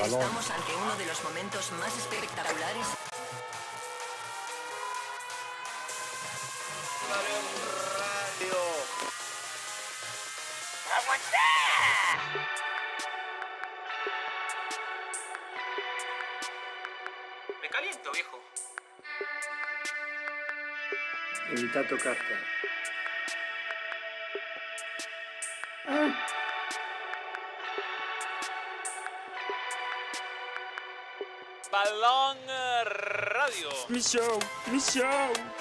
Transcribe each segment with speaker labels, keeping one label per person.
Speaker 1: Balón.
Speaker 2: Estamos ante uno de los momentos más espectaculares.
Speaker 3: Me caliento, viejo.
Speaker 1: Evita tocarte.
Speaker 3: Eh, Radio.
Speaker 1: Mi show, mi show.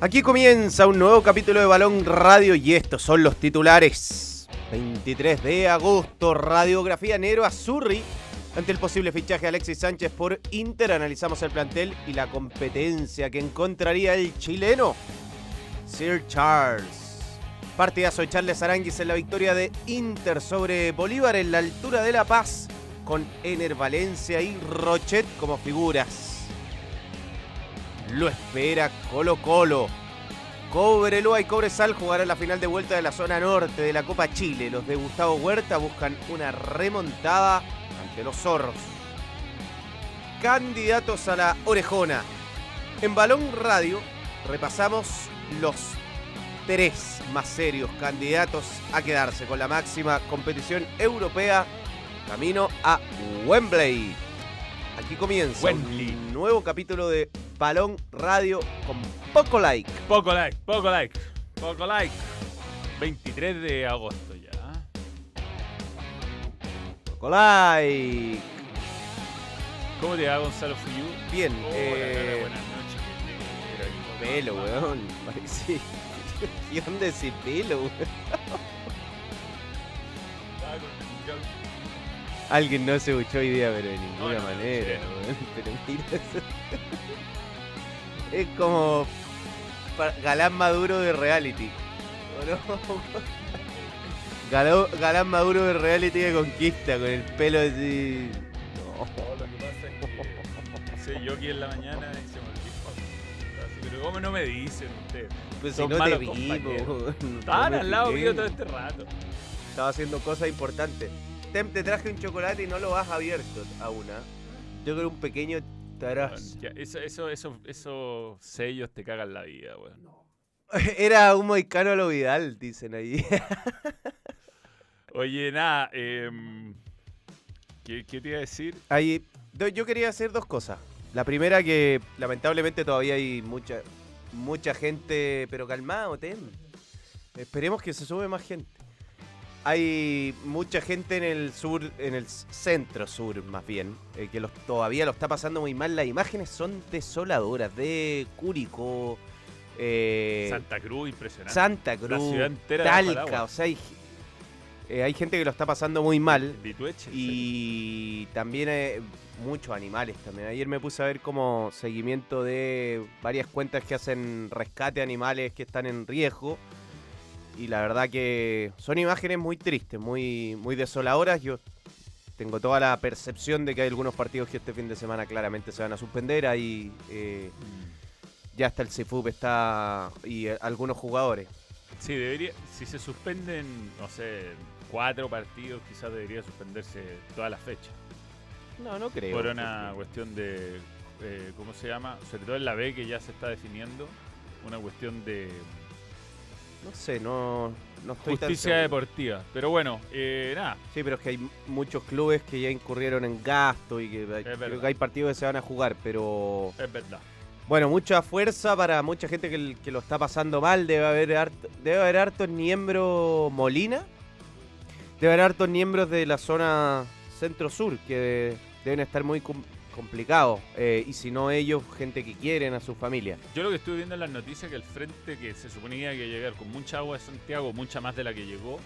Speaker 4: Aquí comienza un nuevo capítulo de Balón Radio y estos son los titulares. 23 de agosto, radiografía Nero Azurri. Ante el posible fichaje de Alexis Sánchez por Inter, analizamos el plantel y la competencia que encontraría el chileno. Sir Charles. Partidazo de Charles Aranguis en la victoria de Inter sobre Bolívar en la altura de La Paz, con Ener Valencia y Rochet como figuras. Lo espera Colo Colo. Cobreloa y Cobresal jugarán la final de vuelta de la zona norte de la Copa Chile. Los de Gustavo Huerta buscan una remontada ante los zorros. Candidatos a la orejona. En Balón Radio repasamos los tres más serios candidatos a quedarse con la máxima competición europea camino a Wembley. Aquí comienza
Speaker 3: Wembley.
Speaker 4: un nuevo capítulo de Balón Radio con poco like.
Speaker 3: Poco like, poco like, poco like. 23 de agosto ya.
Speaker 4: Poco like.
Speaker 3: ¿Cómo te va Gonzalo Fuyú?
Speaker 4: Bien,
Speaker 3: Hola,
Speaker 4: eh,
Speaker 3: buenas noches.
Speaker 4: Pelo, weón. Parece. ¿Qué onda ese pelo, weón? Alguien no se escuchó hoy día, pero de ninguna
Speaker 3: No, no,
Speaker 4: manera, weón. Pero mira eso. Es como galán maduro de reality. galán maduro de reality de conquista, con el pelo así. No.
Speaker 3: Sí, yo aquí en la mañana y se me Pero ¿cómo no me dicen ustedes?
Speaker 4: Pues si
Speaker 3: Son
Speaker 4: no te vi.
Speaker 3: Estaban
Speaker 4: No
Speaker 3: al lado mío todo este rato.
Speaker 4: Estaba haciendo cosas importantes. Tem, te traje un chocolate y no lo has abierto aún, ¿ah? Yo creo un pequeño taraz.
Speaker 3: Ya, eso, eso, eso, esos sellos te cagan la vida, weón.
Speaker 4: Era un moicano a lo Vidal, dicen ahí.
Speaker 3: Oye, nada, em, ¿qué, ¿qué te iba a decir?
Speaker 4: ahí yo quería hacer dos cosas. La primera que lamentablemente todavía hay mucha mucha gente, pero calmado, Tem. Esperemos que se sube más gente. Hay mucha gente en el sur, en el centro sur más bien, eh, que los, todavía lo está pasando muy mal. Las imágenes son desoladoras de Curicó, eh,
Speaker 3: Santa Cruz, impresionante.
Speaker 4: Santa Cruz,
Speaker 3: ciudad entera
Speaker 4: Talca, o sea, hay, eh, hay gente que lo está pasando muy mal
Speaker 3: Litueche,
Speaker 4: y también eh, muchos animales también. Ayer me puse a ver como seguimiento de varias cuentas que hacen rescate de animales que están en riesgo y la verdad que son imágenes muy tristes, muy muy desoladoras. Yo tengo toda la percepción de que hay algunos partidos que este fin de semana claramente se van a suspender. Ahí eh, ya está el CIFUP, está y eh, algunos jugadores.
Speaker 3: Sí, debería, si se suspenden, no sé, cuatro partidos, quizás debería suspenderse toda la fecha.
Speaker 4: No, no creo.
Speaker 3: Por una cuestión de eh, ¿cómo se llama? Sobre todo en la B que ya se está definiendo, una cuestión de
Speaker 4: No sé, no, no estoy tan
Speaker 3: justicia
Speaker 4: seguro.
Speaker 3: deportiva. Pero bueno, eh, nada,
Speaker 4: Sí, pero es que hay muchos clubes que ya incurrieron en gasto y que hay- creo que hay partidos que se van a jugar, pero
Speaker 3: es verdad.
Speaker 4: bueno, mucha fuerza para mucha gente que, que lo está pasando mal. Debe haber harto, debe haber hartos miembros Molina. Debe haber hartos miembros de la zona centro-sur que deben estar muy com- complicados. Eh, y si no ellos, gente que quieren a su familia.
Speaker 3: Yo lo que estuve viendo en las noticias que el frente que se suponía que iba a llegar con mucha agua de Santiago, mucha más de la que llegó,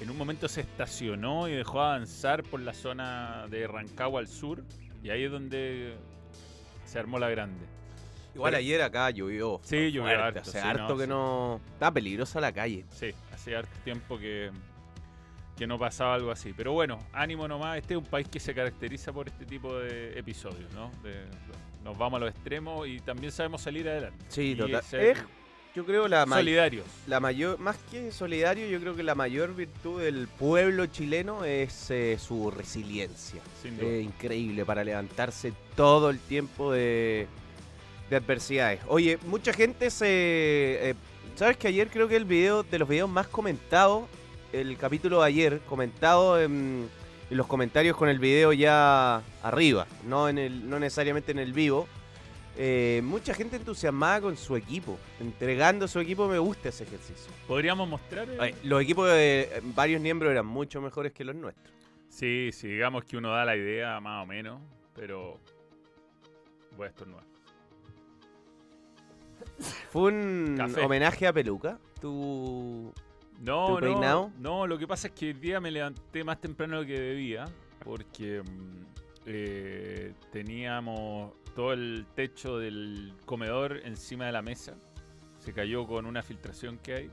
Speaker 3: en un momento se estacionó y dejó avanzar por la zona de Rancagua al sur, y ahí es donde se armó la grande.
Speaker 4: Igual
Speaker 3: Pero-
Speaker 4: ayer acá llovió.
Speaker 3: Sí, llovió harto,
Speaker 4: Hace
Speaker 3: sí,
Speaker 4: harto
Speaker 3: no,
Speaker 4: que
Speaker 3: sí.
Speaker 4: no. Está peligrosa la calle.
Speaker 3: Sí, hace harto tiempo que, que no pasaba algo así. Pero bueno, ánimo nomás, este es un país que se caracteriza por este tipo de episodios, ¿no? De- nos vamos a los extremos y también sabemos salir adelante.
Speaker 4: Sí, total. Es, yo creo la
Speaker 3: solidarios.
Speaker 4: la mayor, más que solidario, yo creo que la mayor virtud del pueblo chileno es eh, su resiliencia.
Speaker 3: Sin duda.
Speaker 4: Eh, increíble para levantarse todo el tiempo de, de adversidades. Oye, mucha gente se... eh, ¿Sabes que ayer creo que el video de los videos más comentados, el capítulo de ayer, comentado en, en los comentarios con el video ya arriba, no, en el, no necesariamente en el vivo, eh, mucha gente entusiasmada con su equipo, entregando su equipo, me gusta ese ejercicio.
Speaker 3: ¿Podríamos mostrar? el-
Speaker 4: Ay, los equipos de eh, varios miembros eran mucho mejores que los nuestros.
Speaker 3: Sí, sí, digamos que uno da la idea más o menos, pero voy a estornudar.
Speaker 4: Fue un
Speaker 3: Café.
Speaker 4: homenaje a Peluca. Tú.
Speaker 3: No,
Speaker 4: ¿Tu
Speaker 3: no, no, lo que pasa es que el día me levanté más temprano de lo que debía, porque mm, eh, teníamos todo el techo del comedor encima de la mesa. Se cayó con una filtración que hay.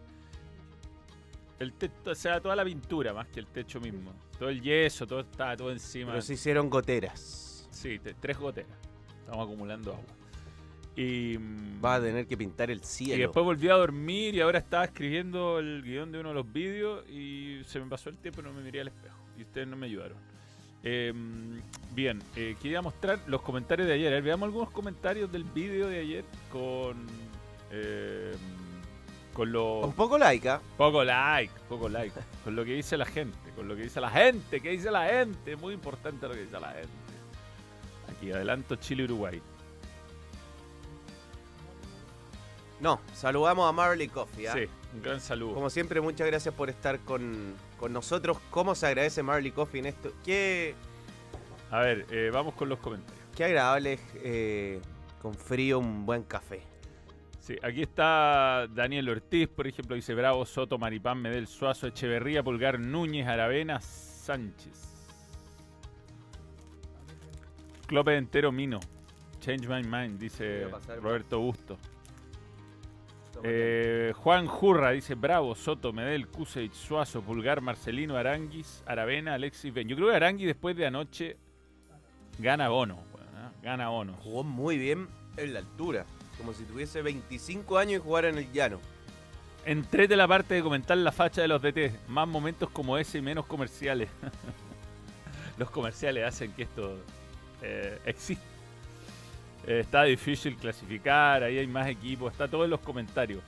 Speaker 3: El techo, o sea, toda la pintura más que el techo mismo. Todo el yeso, todo estaba todo encima.
Speaker 4: Pero se hicieron goteras.
Speaker 3: Sí, tres goteras. Estamos acumulando agua. Y, mm,
Speaker 4: Vas a tener que pintar el
Speaker 3: y
Speaker 4: cielo.
Speaker 3: después volví a dormir y ahora estaba escribiendo el guion de uno de los vídeos y se me pasó el tiempo y no me miré al espejo. Y ustedes no me ayudaron. Eh, bien, eh, quería mostrar los comentarios de ayer. A ver, veamos algunos comentarios del vídeo de ayer con... eh, con lo...
Speaker 4: Un poco laica.
Speaker 3: Poco like, poco like. Con lo que dice la gente, con lo que dice la gente, ¿qué dice la gente? Muy importante lo que dice la gente. Aquí, adelanto Chile-Uruguay.
Speaker 4: No, saludamos a Marley Coffee. ¿ah?
Speaker 3: Sí, un gran saludo.
Speaker 4: Como siempre, muchas gracias por estar con, con nosotros. ¿Cómo se agradece Marley Coffee en esto? Qué,
Speaker 3: A ver, eh, vamos con los comentarios.
Speaker 4: qué agradable es eh, con frío un buen café.
Speaker 3: Sí, aquí está Daniel Ortiz, por ejemplo, dice Bravo, Soto, Maripán, Medel, Suazo, Echeverría, Pulgar, Núñez, Aravena, Sánchez. Clope entero Mino. Change my mind, dice Roberto Busto. Eh, Juan Jurra dice Bravo, Soto, Medel, Kusevich, Suazo, Pulgar, Marcelino, Aranguis, Aravena, Alexis Ben. Yo creo que Aranguis después de anoche gana bono. bueno, ¿ah? Gana bono.
Speaker 4: Jugó muy bien en la altura. Como si tuviese 25 años y jugara en el llano.
Speaker 3: Entrete la parte de comentar la facha de los DT. Más momentos como ese y menos comerciales. los comerciales hacen que esto eh, exista. Eh, está difícil clasificar, ahí hay más equipos, está todo en los comentarios.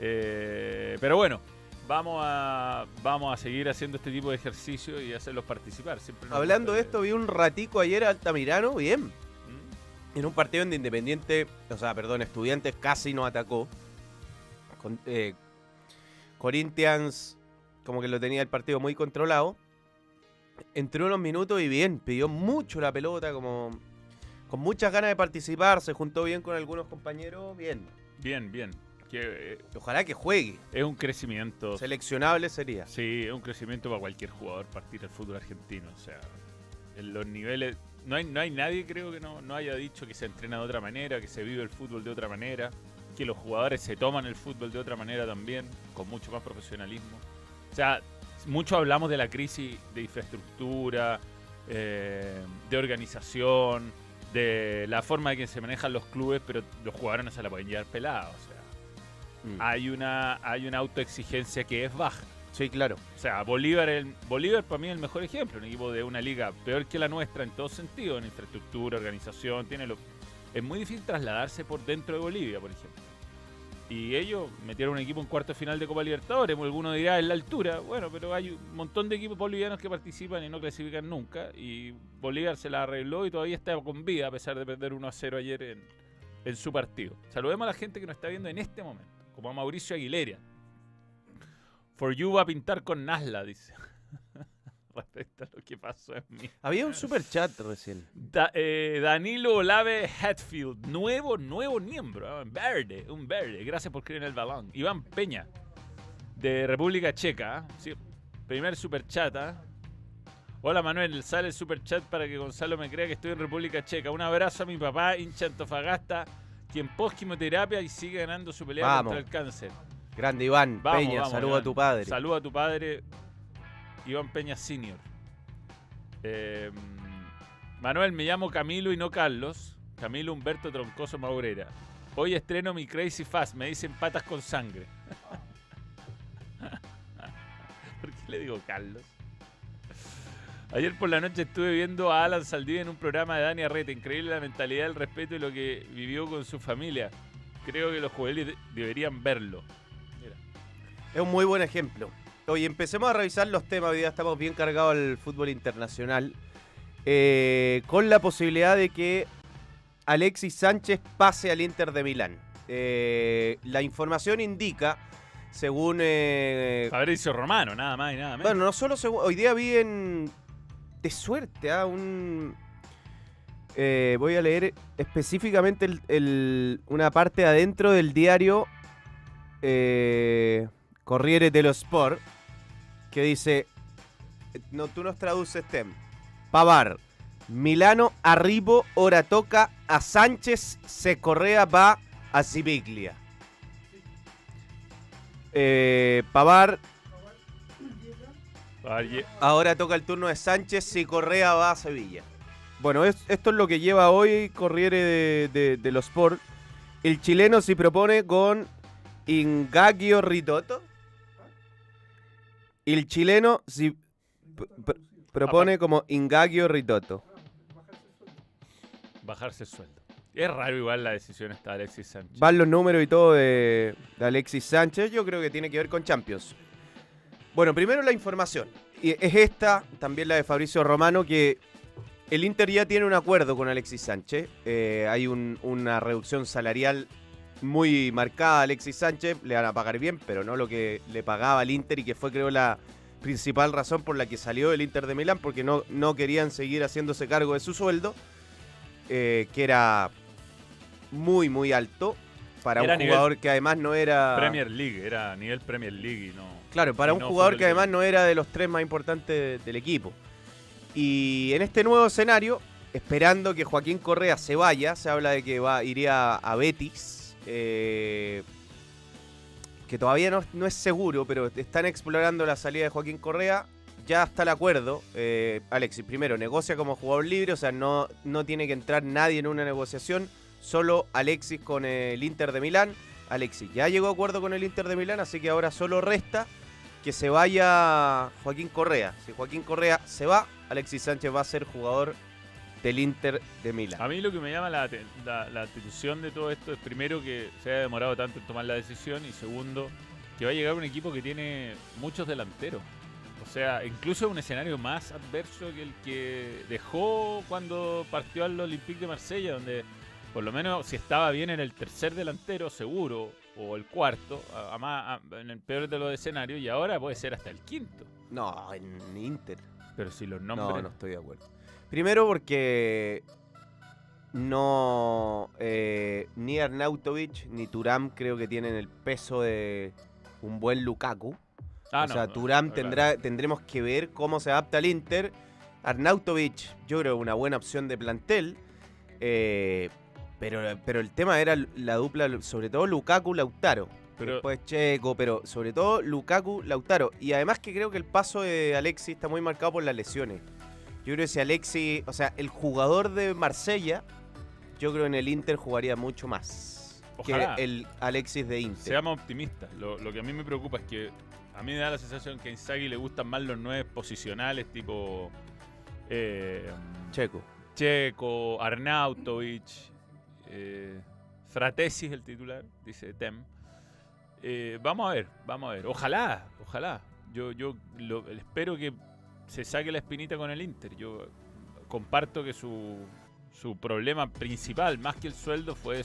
Speaker 3: Eh, pero bueno, vamos a, vamos a seguir haciendo este tipo de ejercicio y hacerlos participar. Siempre
Speaker 4: Hablando de esto, vi un ratico ayer a Altamirano, bien.
Speaker 3: ¿Mm?
Speaker 4: En un partido donde Independiente, o sea, perdón, Estudiantes casi no atacó. Con- eh, Corinthians como que lo tenía el partido muy controlado. Entró unos minutos y bien, pidió mucho la pelota, como con muchas ganas de participar, se juntó bien con algunos compañeros, bien.
Speaker 3: Bien, bien. Que, eh,
Speaker 4: Ojalá que juegue.
Speaker 3: es un crecimiento.
Speaker 4: Seleccionable sería.
Speaker 3: Sí, es un crecimiento para cualquier jugador partir al fútbol argentino. O sea, en los niveles. No hay, no hay nadie, creo que no, no haya dicho que se entrena de otra manera, que se vive el fútbol de otra manera, que los jugadores se toman el fútbol de otra manera también, con mucho más profesionalismo. O sea, mucho hablamos de la crisis de infraestructura, eh, de organización, de la forma en que se manejan los clubes, pero los jugadores no se la pueden llevar pelados. O sea,
Speaker 4: Mm.
Speaker 3: hay una, hay una autoexigencia que es baja.
Speaker 4: Sí, claro.
Speaker 3: O sea, Bolívar, el, Bolívar para mí es el mejor ejemplo, un equipo de una liga peor que la nuestra en todo sentido, en infraestructura, organización, tiene lo, es muy difícil trasladarse por dentro de Bolivia, por ejemplo. Y ellos metieron un equipo en cuarto final de Copa Libertadores. pues Alguno dirá, es la altura. Bueno, pero hay un montón de equipos bolivianos que participan y no clasifican nunca. Y Bolívar se la arregló y todavía está con vida a pesar de perder 1 a 0 ayer en, en su partido. Saludemos a la gente que nos está viendo en este momento, como a Mauricio Aguilera. For You va a pintar con Nasla, dice. Respecto a lo que pasó en mí.
Speaker 4: Había un super chat recién.
Speaker 3: Da- eh, Danilo Olave Hatfield, nuevo, nuevo miembro, ah, verde, un verde. Gracias por creer en el balón. Iván Peña, de República Checa. ah, sí, primer super chat. ah. Hola Manuel, sale el super chat para que Gonzalo me crea que estoy en República Checa. Un abrazo a mi papá, hincha Antofagasta, quien post quimioterapia y sigue ganando su pelea
Speaker 4: Vamos.
Speaker 3: contra el cáncer.
Speaker 4: Grande Iván
Speaker 3: Vamos,
Speaker 4: Peña,
Speaker 3: vamos,
Speaker 4: saluda a
Speaker 3: Iván.
Speaker 4: tu padre.
Speaker 3: Saluda a tu padre, Iván Peña Senior. Eh, Manuel, me llamo Camilo y no Carlos. Camilo Humberto Troncoso Maurera. Hoy estreno mi Crazy Fast. Me dicen patas con sangre. ¿Por qué le digo Carlos? Ayer por la noche estuve viendo a Alan Saldivia en un programa de Dani Arreta. Increíble la mentalidad, el respeto y lo que vivió con su familia. Creo que los juveniles de- deberían verlo.
Speaker 4: Es un muy buen ejemplo. Oye, empecemos a revisar los temas. Hoy día estamos bien cargados al fútbol internacional. eh, con la posibilidad de que Alexis Sánchez pase al Inter de Milán. Eh, la información indica, según... eh,
Speaker 3: Fabricio Romano, nada más y nada menos.
Speaker 4: bueno, no solo según... Hoy día vi en... De suerte, ¿ah? un... eh, voy a leer específicamente el- el- una parte adentro del diario eh, Corriere dello Sport que dice, no, tú nos traduces, Tem. Pavar, Milano, Arribo, ora toca a Sánchez, se Correa va a Siviglia. Eh, Pavar, ahora toca el turno de Sánchez, si Correa va a Sevilla. Bueno, es- esto es lo que lleva hoy Corriere de, de- de los Sport. El chileno se propone con Ingagio Ritoto. El chileno si propone como Ingagio Ritoto.
Speaker 3: bajarse el sueldo. Es raro igual la decisión esta de Alexis Sánchez.
Speaker 4: Van los números y todo de, de Alexis Sánchez. Yo creo que tiene que ver con Champions. Bueno, primero la información. Y es esta, también la de Fabricio Romano, que el Inter ya tiene un acuerdo con Alexis Sánchez. Eh, hay un- una reducción salarial muy marcada a Alexis Sánchez. Le van a pagar bien, pero no lo que le pagaba al Inter y que fue, creo, la principal razón por la que salió del Inter de Milán, porque no, no querían seguir haciéndose cargo de su sueldo, eh, que era muy, muy alto para
Speaker 3: Era
Speaker 4: un jugador que además no era...
Speaker 3: Premier League, era nivel Premier League y no.
Speaker 4: Claro, para un
Speaker 3: no
Speaker 4: jugador que además no era de los tres más importantes del equipo. Y en este nuevo escenario, esperando que Joaquín Correa se vaya, se habla de que va, iría a Betis, eh, que todavía no, es seguro, pero están explorando la salida de Joaquín Correa. Ya está el acuerdo. Eh, Alexis, primero, negocia como jugador libre, o sea, no, no tiene que entrar nadie en una negociación, solo Alexis con el Inter de Milán. Alexis ya llegó a acuerdo con el Inter de Milán, así que ahora solo resta que se vaya Joaquín Correa. Si Joaquín Correa se va, Alexis Sánchez va a ser jugador del Inter de Milán.
Speaker 3: A mí lo que me llama la, aten- la- la atención de todo esto es primero que se haya demorado tanto en tomar la decisión y segundo que va a llegar un equipo que tiene muchos delanteros. O sea, incluso un escenario más adverso que el que dejó cuando partió al Olympique de Marsella, donde por lo menos si estaba bien en el tercer delantero seguro o el cuarto, a- a más- a- en el peor de los escenarios y ahora puede ser hasta el quinto.
Speaker 4: No, en Inter.
Speaker 3: Pero si los nombres
Speaker 4: No, no estoy de acuerdo. Primero porque no eh, ni Arnautovic ni Turam creo que tienen el peso de un buen Lukaku.
Speaker 3: Ah,
Speaker 4: o
Speaker 3: no,
Speaker 4: sea,
Speaker 3: no,
Speaker 4: Turam tendrá, tendremos que ver cómo se adapta al Inter. Arnautovic, yo creo una buena opción de plantel. eh, pero, pero el tema era la dupla, sobre todo Lukaku-Lautaro.
Speaker 3: Pero-
Speaker 4: Después Checo, pero sobre todo Lukaku-Lautaro. Y además que creo que el paso de Alexis está muy marcado por las lesiones. Yo creo que si Alexis, o sea, el jugador de Marsella, yo creo en el Inter jugaría mucho más
Speaker 3: Ojalá.
Speaker 4: que el Alexis de Inter.
Speaker 3: Seamos optimistas. Lo, lo que a mí me preocupa es que a mí me da la sensación que a Inzaghi le gustan más los nueve posicionales, tipo eh,
Speaker 4: Checo.
Speaker 3: Checo, Arnautovic, Eh, Fratesi es el titular, dice Tem. Eh, vamos a ver, vamos a ver. Ojalá, ojalá. Yo, yo lo- espero que se saque la espinita con el Inter. Yo comparto que su, su problema principal, más que el sueldo, fue,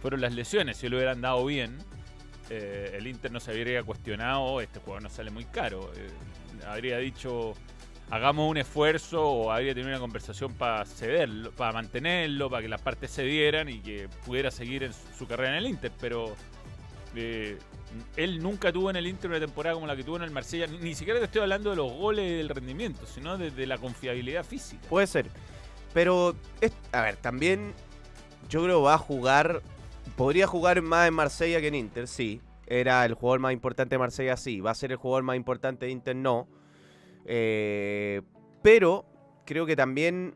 Speaker 3: fueron las lesiones. Si lo hubieran dado bien, eh, el Inter no se habría cuestionado, este jugador no sale muy caro. Eh, habría dicho, hagamos un esfuerzo o habría tenido una conversación para cederlo, para mantenerlo, para que las partes se dieran y que pudiera seguir en su, su carrera en el Inter. Pero eh, él nunca tuvo en el Inter una temporada como la que tuvo en el Marsella. Ni, siquiera te estoy hablando de los goles y del rendimiento, sino de, de la confiabilidad física.
Speaker 4: Puede ser. Pero, es- a ver, también yo creo va a jugar. Podría jugar más en Marsella que en Inter, sí. Era el jugador más importante de Marsella, sí. Va a ser el jugador más importante de Inter, no. Eh, pero creo que también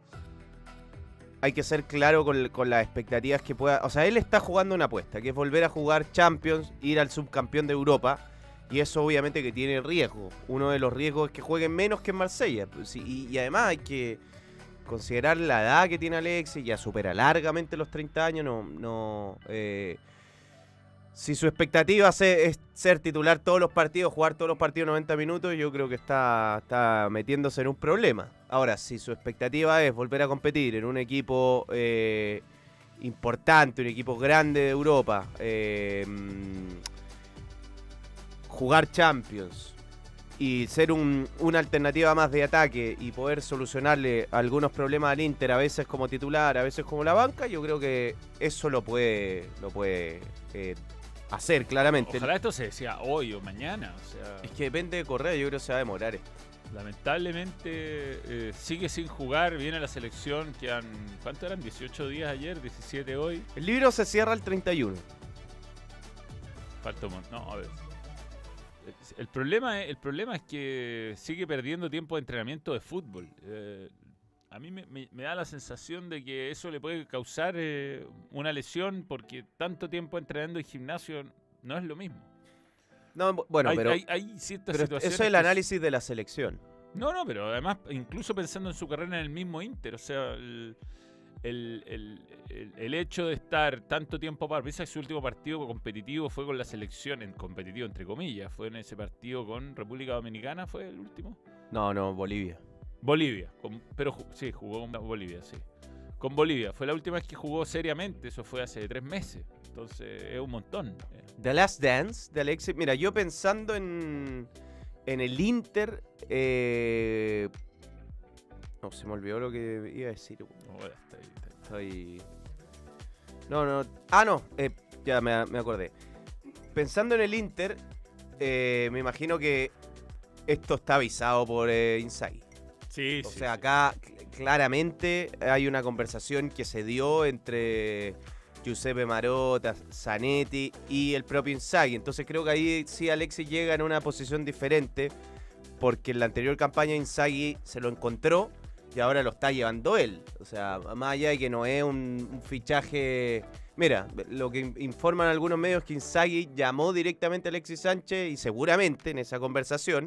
Speaker 4: hay que ser claro con, las expectativas que pueda. O sea, él está jugando una apuesta, que es volver a jugar Champions, ir al subcampeón de Europa. Y eso obviamente que tiene riesgo. Uno de los riesgos es que jueguen menos que en Marsella. Pues, y, y además hay que considerar la edad que tiene Alexis, ya supera largamente los 30 años, no, no eh, si su expectativa es ser titular todos los partidos, jugar todos los partidos 90 minutos, yo creo que está, metiéndose en un problema. Ahora, si su expectativa es volver a competir en un equipo eh, importante, un equipo grande de Europa, eh, jugar Champions, y ser un- una alternativa más de ataque y poder solucionarle algunos problemas al Inter, a veces como titular, a veces como la banca, yo creo que eso lo puede, lo puede eh, hacer claramente.
Speaker 3: Ojalá esto se decía hoy o mañana. O sea,
Speaker 4: Es que depende de Correa, yo creo que se va a demorar esto.
Speaker 3: lamentablemente eh, sigue sin jugar. Viene la selección. Quedan, ¿cuánto eran? 18 días ayer, 17 hoy.
Speaker 4: El libro se cierra el 31.
Speaker 3: Falta un No, a ver. El problema, es, el problema es que sigue perdiendo tiempo de entrenamiento de fútbol. Eh, a mí me, me- me da la sensación de que eso le puede causar eh, una lesión porque tanto tiempo entrenando en gimnasio no es lo mismo.
Speaker 4: No, bu- bueno,
Speaker 3: hay,
Speaker 4: pero,
Speaker 3: hay- hay ciertas
Speaker 4: pero
Speaker 3: situaciones.
Speaker 4: eso es el análisis de la selección.
Speaker 3: No, no, pero además, incluso pensando en su carrera en el mismo Inter, o sea, el, el- el- el- hecho de estar tanto tiempo para. Piensa que su último partido competitivo fue con la selección, en competitivo entre comillas, fue en ese partido con República Dominicana, fue el último.
Speaker 4: No, no, Bolivia.
Speaker 3: Bolivia, con- pero sí, jugó con Bolivia, sí. Con Bolivia, fue la última vez que jugó seriamente, eso fue hace tres meses, entonces es un montón.
Speaker 4: The Last Dance de Alexis. Mira, yo pensando en, en el Inter. eh, no, se me olvidó lo que iba a decir.
Speaker 3: No, bueno, está ahí, está ahí.
Speaker 4: Estoy. No, no. Ah, no. eh, ya me, me acordé. Pensando en el Inter, eh, me imagino que esto está avisado por eh, Inzaghi.
Speaker 3: Sí,
Speaker 4: O
Speaker 3: sí,
Speaker 4: sea, acá cl- claramente hay una conversación que se dio entre Giuseppe Marotta, Zanetti y el propio Inzaghi. Entonces creo que ahí sí Alexis llega en una posición diferente porque en la anterior campaña Inzaghi se lo encontró y ahora lo está llevando él. O sea, más allá de que no es un, un fichaje... Mira, lo que in- informan algunos medios es que Inzaghi llamó directamente a Alexis Sánchez y seguramente en esa conversación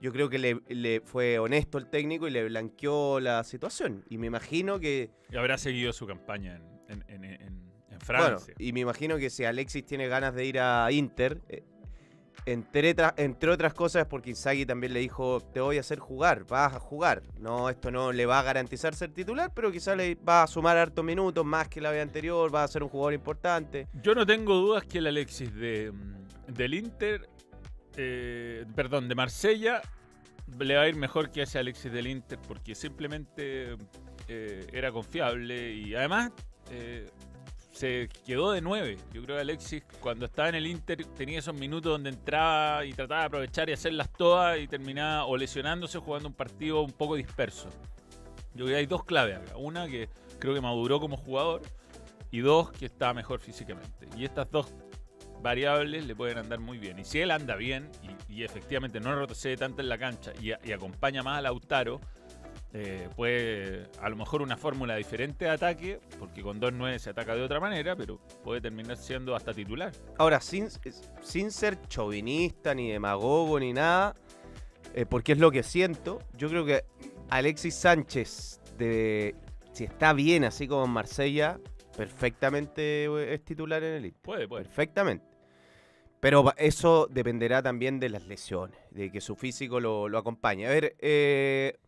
Speaker 4: yo creo que le, le fue honesto el técnico y le blanqueó la situación. Y me imagino que...
Speaker 3: Y habrá seguido su campaña en, en- en- en- en
Speaker 4: Bueno,
Speaker 3: Francia.
Speaker 4: y me imagino que si Alexis tiene ganas de ir a Inter, eh, entre, entre otras cosas porque Inzaghi también le dijo, te voy a hacer jugar, vas a jugar. No, esto no le va a garantizar ser titular, pero quizás le va a sumar hartos minutos más que la vez anterior, va a ser un jugador importante.
Speaker 3: Yo no tengo dudas que el Alexis de, mm, del Inter, eh, perdón, de Marsella, le va a ir mejor que ese Alexis del Inter porque simplemente eh, era confiable y además eh, se quedó de nueve. Yo creo que Alexis cuando estaba en el Inter tenía esos minutos donde entraba y trataba de aprovechar y hacerlas todas y terminaba o lesionándose jugando un partido un poco disperso. Yo creo que hay dos claves acá. Una que creo que maduró como jugador y dos que está mejor físicamente. Y estas dos variables le pueden andar muy bien. Y si él anda bien y, y efectivamente no retrocede tanto en la cancha y, acompaña más a Lautaro, eh, puede a lo mejor una fórmula diferente de ataque, porque con 2-9 se ataca de otra manera, pero puede terminar siendo hasta titular.
Speaker 4: Ahora, sin, sin ser chauvinista, ni demagogo, ni nada, eh, porque es lo que siento, yo creo que Alexis Sánchez, de, si está bien así como en Marsella, Perfectamente eh, es titular en el Inter.
Speaker 3: Puede, puede.
Speaker 4: Perfectamente. Pero eso dependerá también de las lesiones, de que su físico lo, lo acompañe. A ver, eh,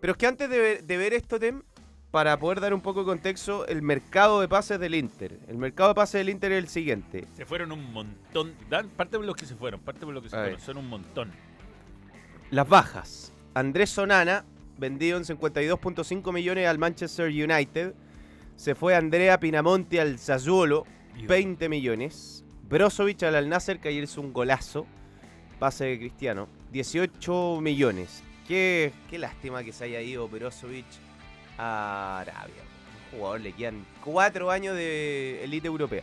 Speaker 4: pero es que antes de ver, de ver esto, Tem, para poder dar un poco de contexto, el mercado de pases del Inter. El mercado de pases del Inter es el siguiente.
Speaker 3: Se fueron un montón. Dan, parte por los que se fueron, parte por los que se fueron. Son un montón.
Speaker 4: Las bajas. Andrés Sonana, vendido en 52.5 millones al Manchester United. Se fue Andrea Pinamonti al Sassuolo, 20 millones. Brozovic al Al Nasser, que ayer hizo un golazo. Pase de Cristiano, 18 millones. Qué, qué lástima que se haya ido Brozovic a Arabia. Un jugador, le quedan 4 años de élite europea.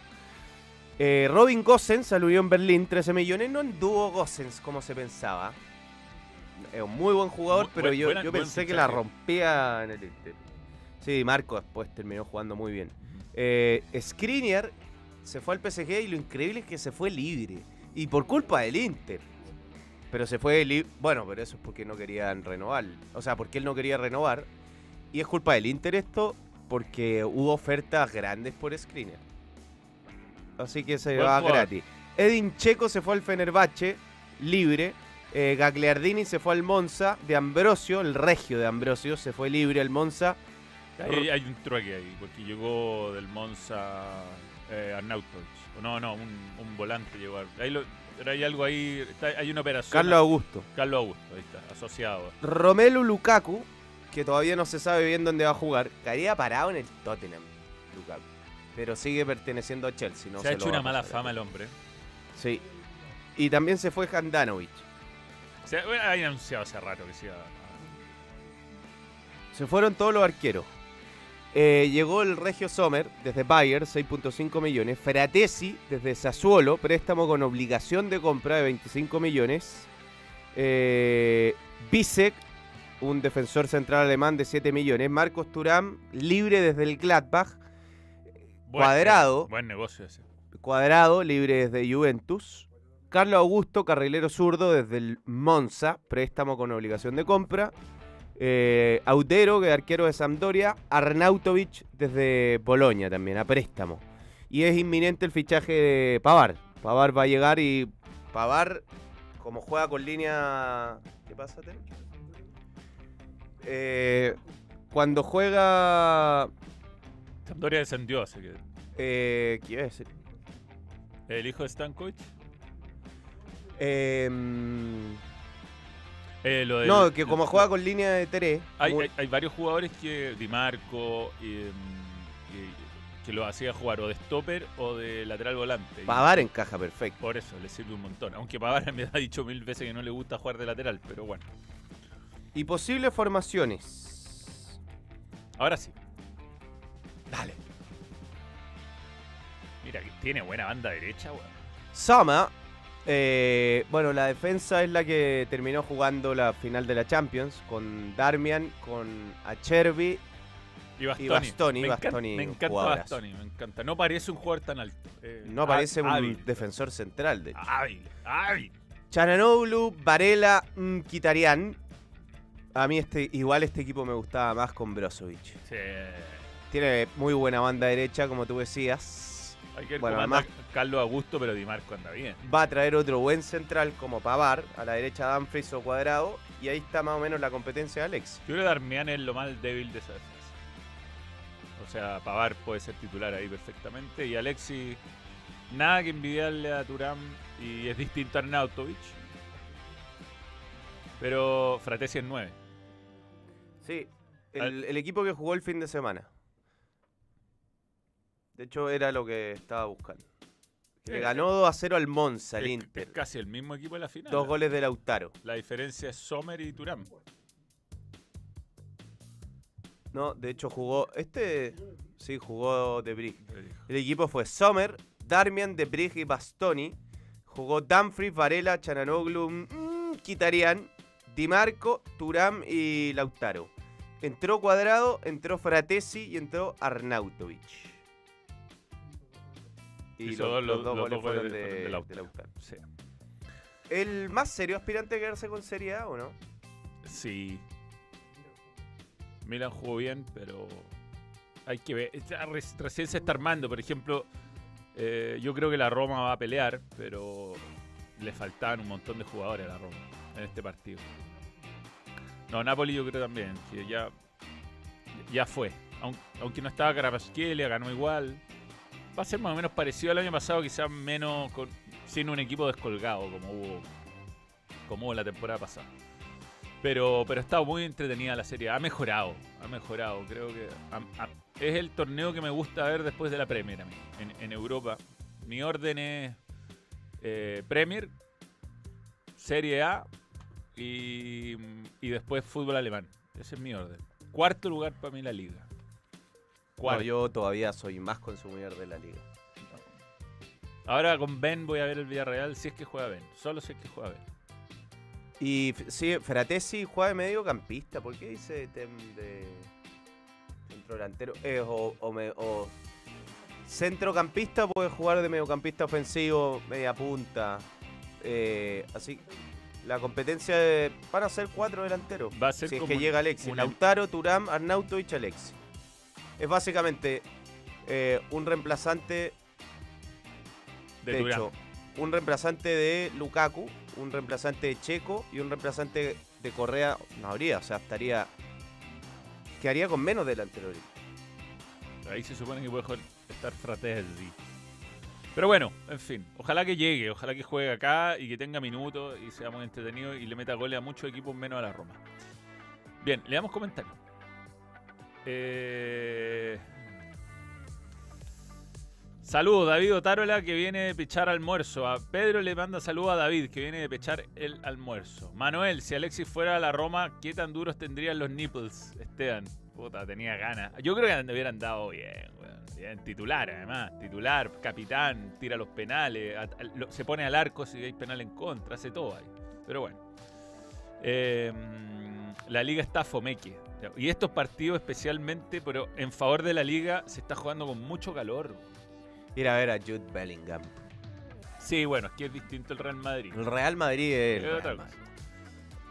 Speaker 4: Eh, Robin Gosens al Unión Berlín, 13 millones. No anduvo Gosens como se pensaba. Es un muy buen jugador, pero yo, yo pensé que la rompía en el Inter. Sí, Marco después terminó jugando muy bien. Eh, Skriniar se fue al PSG y lo increíble es que se fue libre. Y por culpa del Inter. Pero se fue libre. Bueno, pero eso es porque no querían renovar. O sea, porque él no quería renovar. Y es culpa del Inter esto porque hubo ofertas grandes por Skriniar. Así que se va gratis. Edin Checo se fue al Fenerbahce, libre. Eh, Gagliardini se fue al Monza. De Ambrosio, el regio de Ambrosio, se fue libre al Monza.
Speaker 3: Hay, hay un trueque ahí, porque llegó del Monza eh, Arnautovic. O No, no, un, un volante llegó. a- Ahí lo- hay algo ahí, está- hay una operación.
Speaker 4: Carlos Augusto.
Speaker 3: Carlos Augusto, ahí está, asociado.
Speaker 4: Romelu Lukaku, que todavía no se sabe bien dónde va a jugar, caería parado en el Tottenham. Lukaku. Pero sigue perteneciendo a Chelsea. No
Speaker 3: se ha
Speaker 4: lo
Speaker 3: hecho una mala fama el hombre.
Speaker 4: Sí. Y también se fue Handanovic.
Speaker 3: Se ha anunciado hace rato que se iba a-
Speaker 4: Se fueron todos los arqueros. Eh, llegó el Regio Sommer desde Bayer, 6.5 millones. Fratesi desde Sassuolo, préstamo con obligación de compra de 25 millones. Eh, Bisek, un defensor central alemán de 7 millones. Marcos Turam, libre desde el Gladbach.
Speaker 3: Buen-
Speaker 4: Cuadrado.
Speaker 3: Buen negocio ese.
Speaker 4: Cuadrado, libre desde Juventus. Carlos Augusto, carrilero zurdo desde el Monza, préstamo con obligación de compra. Eh, Autero, que es arquero de Sampdoria. Arnautovic desde Bolonia también, a préstamo. Y es inminente el fichaje de Pavar. Pavar va a llegar y Pavar, como juega con línea... ¿Qué pasa, Tel? Eh, cuando juega...
Speaker 3: Sampdoria descendió, así que.
Speaker 4: Eh, ¿Qué iba a decir?
Speaker 3: El hijo de Stankovic.
Speaker 4: Em,
Speaker 3: Eh, lo del-
Speaker 4: no, que
Speaker 3: lo-
Speaker 4: como juega con línea de 3.
Speaker 3: Hay, hay- hay varios jugadores que. Di Marco. y- que lo hacía jugar o de stopper o de lateral volante.
Speaker 4: Pavar encaja perfecto.
Speaker 3: Por eso le sirve un montón. Aunque Pavar me ha dicho mil veces que no le gusta jugar de lateral, pero bueno.
Speaker 4: Y posibles formaciones.
Speaker 3: Ahora sí. Dale. Mira, que tiene buena banda derecha, weón.
Speaker 4: Sama, eh, bueno, la defensa es la que terminó jugando la final de la Champions con Darmian, con Acerbi.
Speaker 3: Y Bastoni.
Speaker 4: Bastoni,
Speaker 3: me encanta,
Speaker 4: Bastoni,
Speaker 3: me encanta
Speaker 4: jugadorazo.
Speaker 3: Bastoni, me encanta. No parece un jugador tan alto. eh,
Speaker 4: No parece un
Speaker 3: hábil.
Speaker 4: defensor central, de hecho.
Speaker 3: Hábil, hábil.
Speaker 4: Chananoglu, Varela, Kitarian. A mí este, igual este equipo me gustaba más con Brozovic.
Speaker 3: Sí.
Speaker 4: Tiene muy buena banda derecha, como tú decías.
Speaker 3: Hay que
Speaker 4: Bueno, además-
Speaker 3: Carlos Augusto, pero Di Marco anda bien.
Speaker 4: Va a traer otro buen central como Pavar, a la derecha Dumfries o Cuadrado, y ahí está más o menos la competencia de Alex.
Speaker 3: Yo creo que Darmian es lo más débil de esa defensa. O sea, Pavar puede ser titular ahí perfectamente. Y Alexis, nada que envidiarle a Turam. Y es distinto a Arnautovic. Pero Fratesi es 9.
Speaker 4: Sí, el, el equipo que jugó el fin de semana. De hecho, era lo que estaba buscando. Que le ganó 2 a 0 al Monza,
Speaker 3: Es,
Speaker 4: Inter.
Speaker 3: es casi el mismo equipo de la final.
Speaker 4: Dos goles de Lautaro.
Speaker 3: La diferencia es Sommer y Turam.
Speaker 4: No, de hecho jugó. Este. Sí, jugó De Brig. El equipo fue Sommer, Darmian, De Brig y Bastoni. Jugó Dumfries, Varela, Chananoglu, mm, Kitarian, Di Marco, Turam y Lautaro. Entró Cuadrado, entró Fratesi y entró Arnautovic. Y
Speaker 3: Hizo
Speaker 4: los,
Speaker 3: dos-
Speaker 4: los
Speaker 3: los-
Speaker 4: dos goles fueron
Speaker 3: de-
Speaker 4: de,
Speaker 3: Lautaro. Sí.
Speaker 4: ¿El más serio aspirante a quedarse con Serie A o no?
Speaker 3: Sí. Milan jugó bien, pero. hay que ver. Recién se está armando. Por ejemplo, eh, yo creo que la Roma va a pelear, pero le faltaban un montón de jugadores a la Roma en este partido. No, Napoli yo creo también, que ya, ya fue. Aun- Aunque no estaba Carabasquelia, ganó igual. Va a ser más o menos parecido al año pasado, quizás menos con, sin un equipo descolgado como hubo, como hubo la temporada pasada. Pero, pero estado muy entretenida la serie. Ha mejorado, ha mejorado. Creo que es el torneo que me gusta ver después de la Premier a mí, en, en Europa. Mi orden es eh, Premier, Serie A y, y después fútbol alemán. Ese es mi orden. Cuarto lugar para mí la liga.
Speaker 4: Yo todavía soy más consumidor de la liga.
Speaker 3: Ahora con Ben voy a ver el Villarreal si es que juega Ben. Solo si es que juega Ben.
Speaker 4: Y sí, Fratesi juega de mediocampista. ¿Por qué dice tem de centro delantero? Eh, o, o me- o centrocampista puede jugar de mediocampista ofensivo, media punta. Eh, así la competencia de- van a ser cuatro delanteros.
Speaker 3: Va a ser
Speaker 4: si es que llega Alexis.
Speaker 3: un-
Speaker 4: Lautaro, Turam, Arnautovic, Alexis. Es básicamente eh, un reemplazante
Speaker 3: De,
Speaker 4: hecho, un reemplazante de Lukaku, un reemplazante de Checo y un reemplazante de Correa no habría, o sea, estaría. Quedaría con menos delantero ahorita.
Speaker 3: Ahí se supone que puede estar Fratelli. Pero bueno, en fin. Ojalá que llegue, ojalá que juegue acá y que tenga minutos y sea muy entretenido y le meta goles a muchos equipos menos a la Roma. Bien, le damos comentarios. Eh... Saludos, David Otárola que viene de pechar almuerzo. A Pedro le manda saludos a David que viene de pechar el almuerzo. Manuel, si Alexis fuera a la Roma, ¿qué tan duros tendrían los nipples, Esteban? Puta, tenía ganas. Yo creo que le hubieran dado bien, titular además. Titular, capitán, tira los penales, se pone al arco si hay penal en contra, hace todo ahí. Pero bueno. Eh, la liga está fomeque. Y estos partidos especialmente, pero en favor de la liga, se está jugando con mucho calor.
Speaker 4: Ir a ver a Jude Bellingham.
Speaker 3: Sí, bueno, es que es distinto el Real Madrid.
Speaker 4: El Real Madrid es. el Real. Madrid.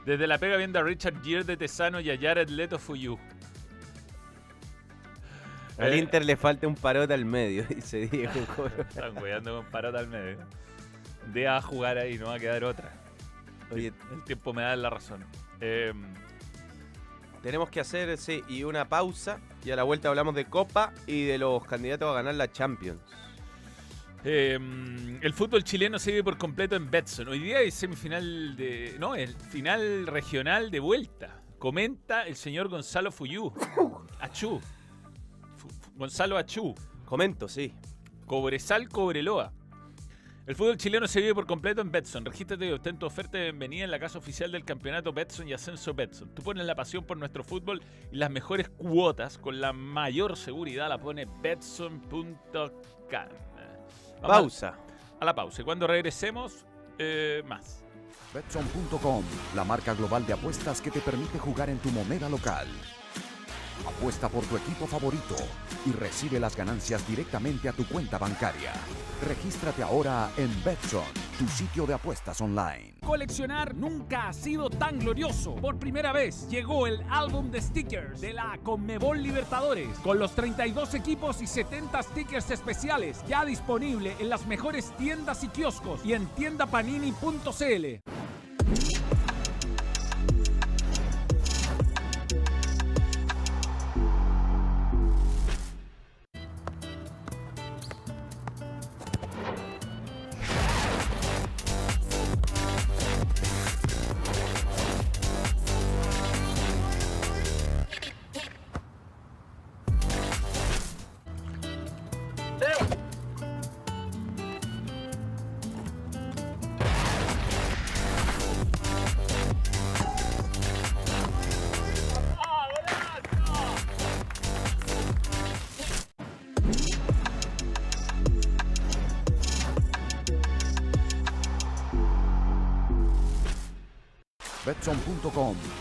Speaker 3: Desde la pega viendo a Richard Gere de Tesano y a Jared Leto Fuyu.
Speaker 4: Al
Speaker 3: Eh,
Speaker 4: Inter le falta un parote al medio, dice Diego.
Speaker 3: Están cuidando con parota al medio. De a jugar ahí, no va a quedar otra.
Speaker 4: Oye,
Speaker 3: El tiempo me da la razón. Eh,
Speaker 4: tenemos que hacer, sí, y una pausa. Y a la vuelta hablamos de Copa y de los candidatos a ganar la Champions.
Speaker 3: eh, el fútbol chileno se vive por completo en Betson. Hoy día es semifinal de. No, el final regional de vuelta. Comenta el señor Gonzalo Fuyú. Achú. Gonzalo Achú.
Speaker 4: Comento, sí.
Speaker 3: Cobresal Cobreloa. El fútbol chileno se vive por completo en Betson. Regístrate y obtén tu oferta de bienvenida en la casa oficial del campeonato Betson y Ascenso Betson. Tú pones la pasión por nuestro fútbol y las mejores cuotas con la mayor seguridad la pone Betson.com.
Speaker 4: Pausa.
Speaker 3: A la pausa. Y cuando regresemos, eh, más.
Speaker 5: Betson.com, la marca global de apuestas que te permite jugar en tu moneda local. Apuesta por tu equipo favorito y recibe las ganancias directamente a tu cuenta bancaria. Regístrate ahora en Betson, tu sitio de apuestas online.
Speaker 6: Coleccionar nunca ha sido tan glorioso. Por primera vez llegó el álbum de stickers de la Conmebol Libertadores con los 32 equipos y 70 stickers especiales ya disponible en las mejores tiendas y kioscos y en tiendapanini.cl.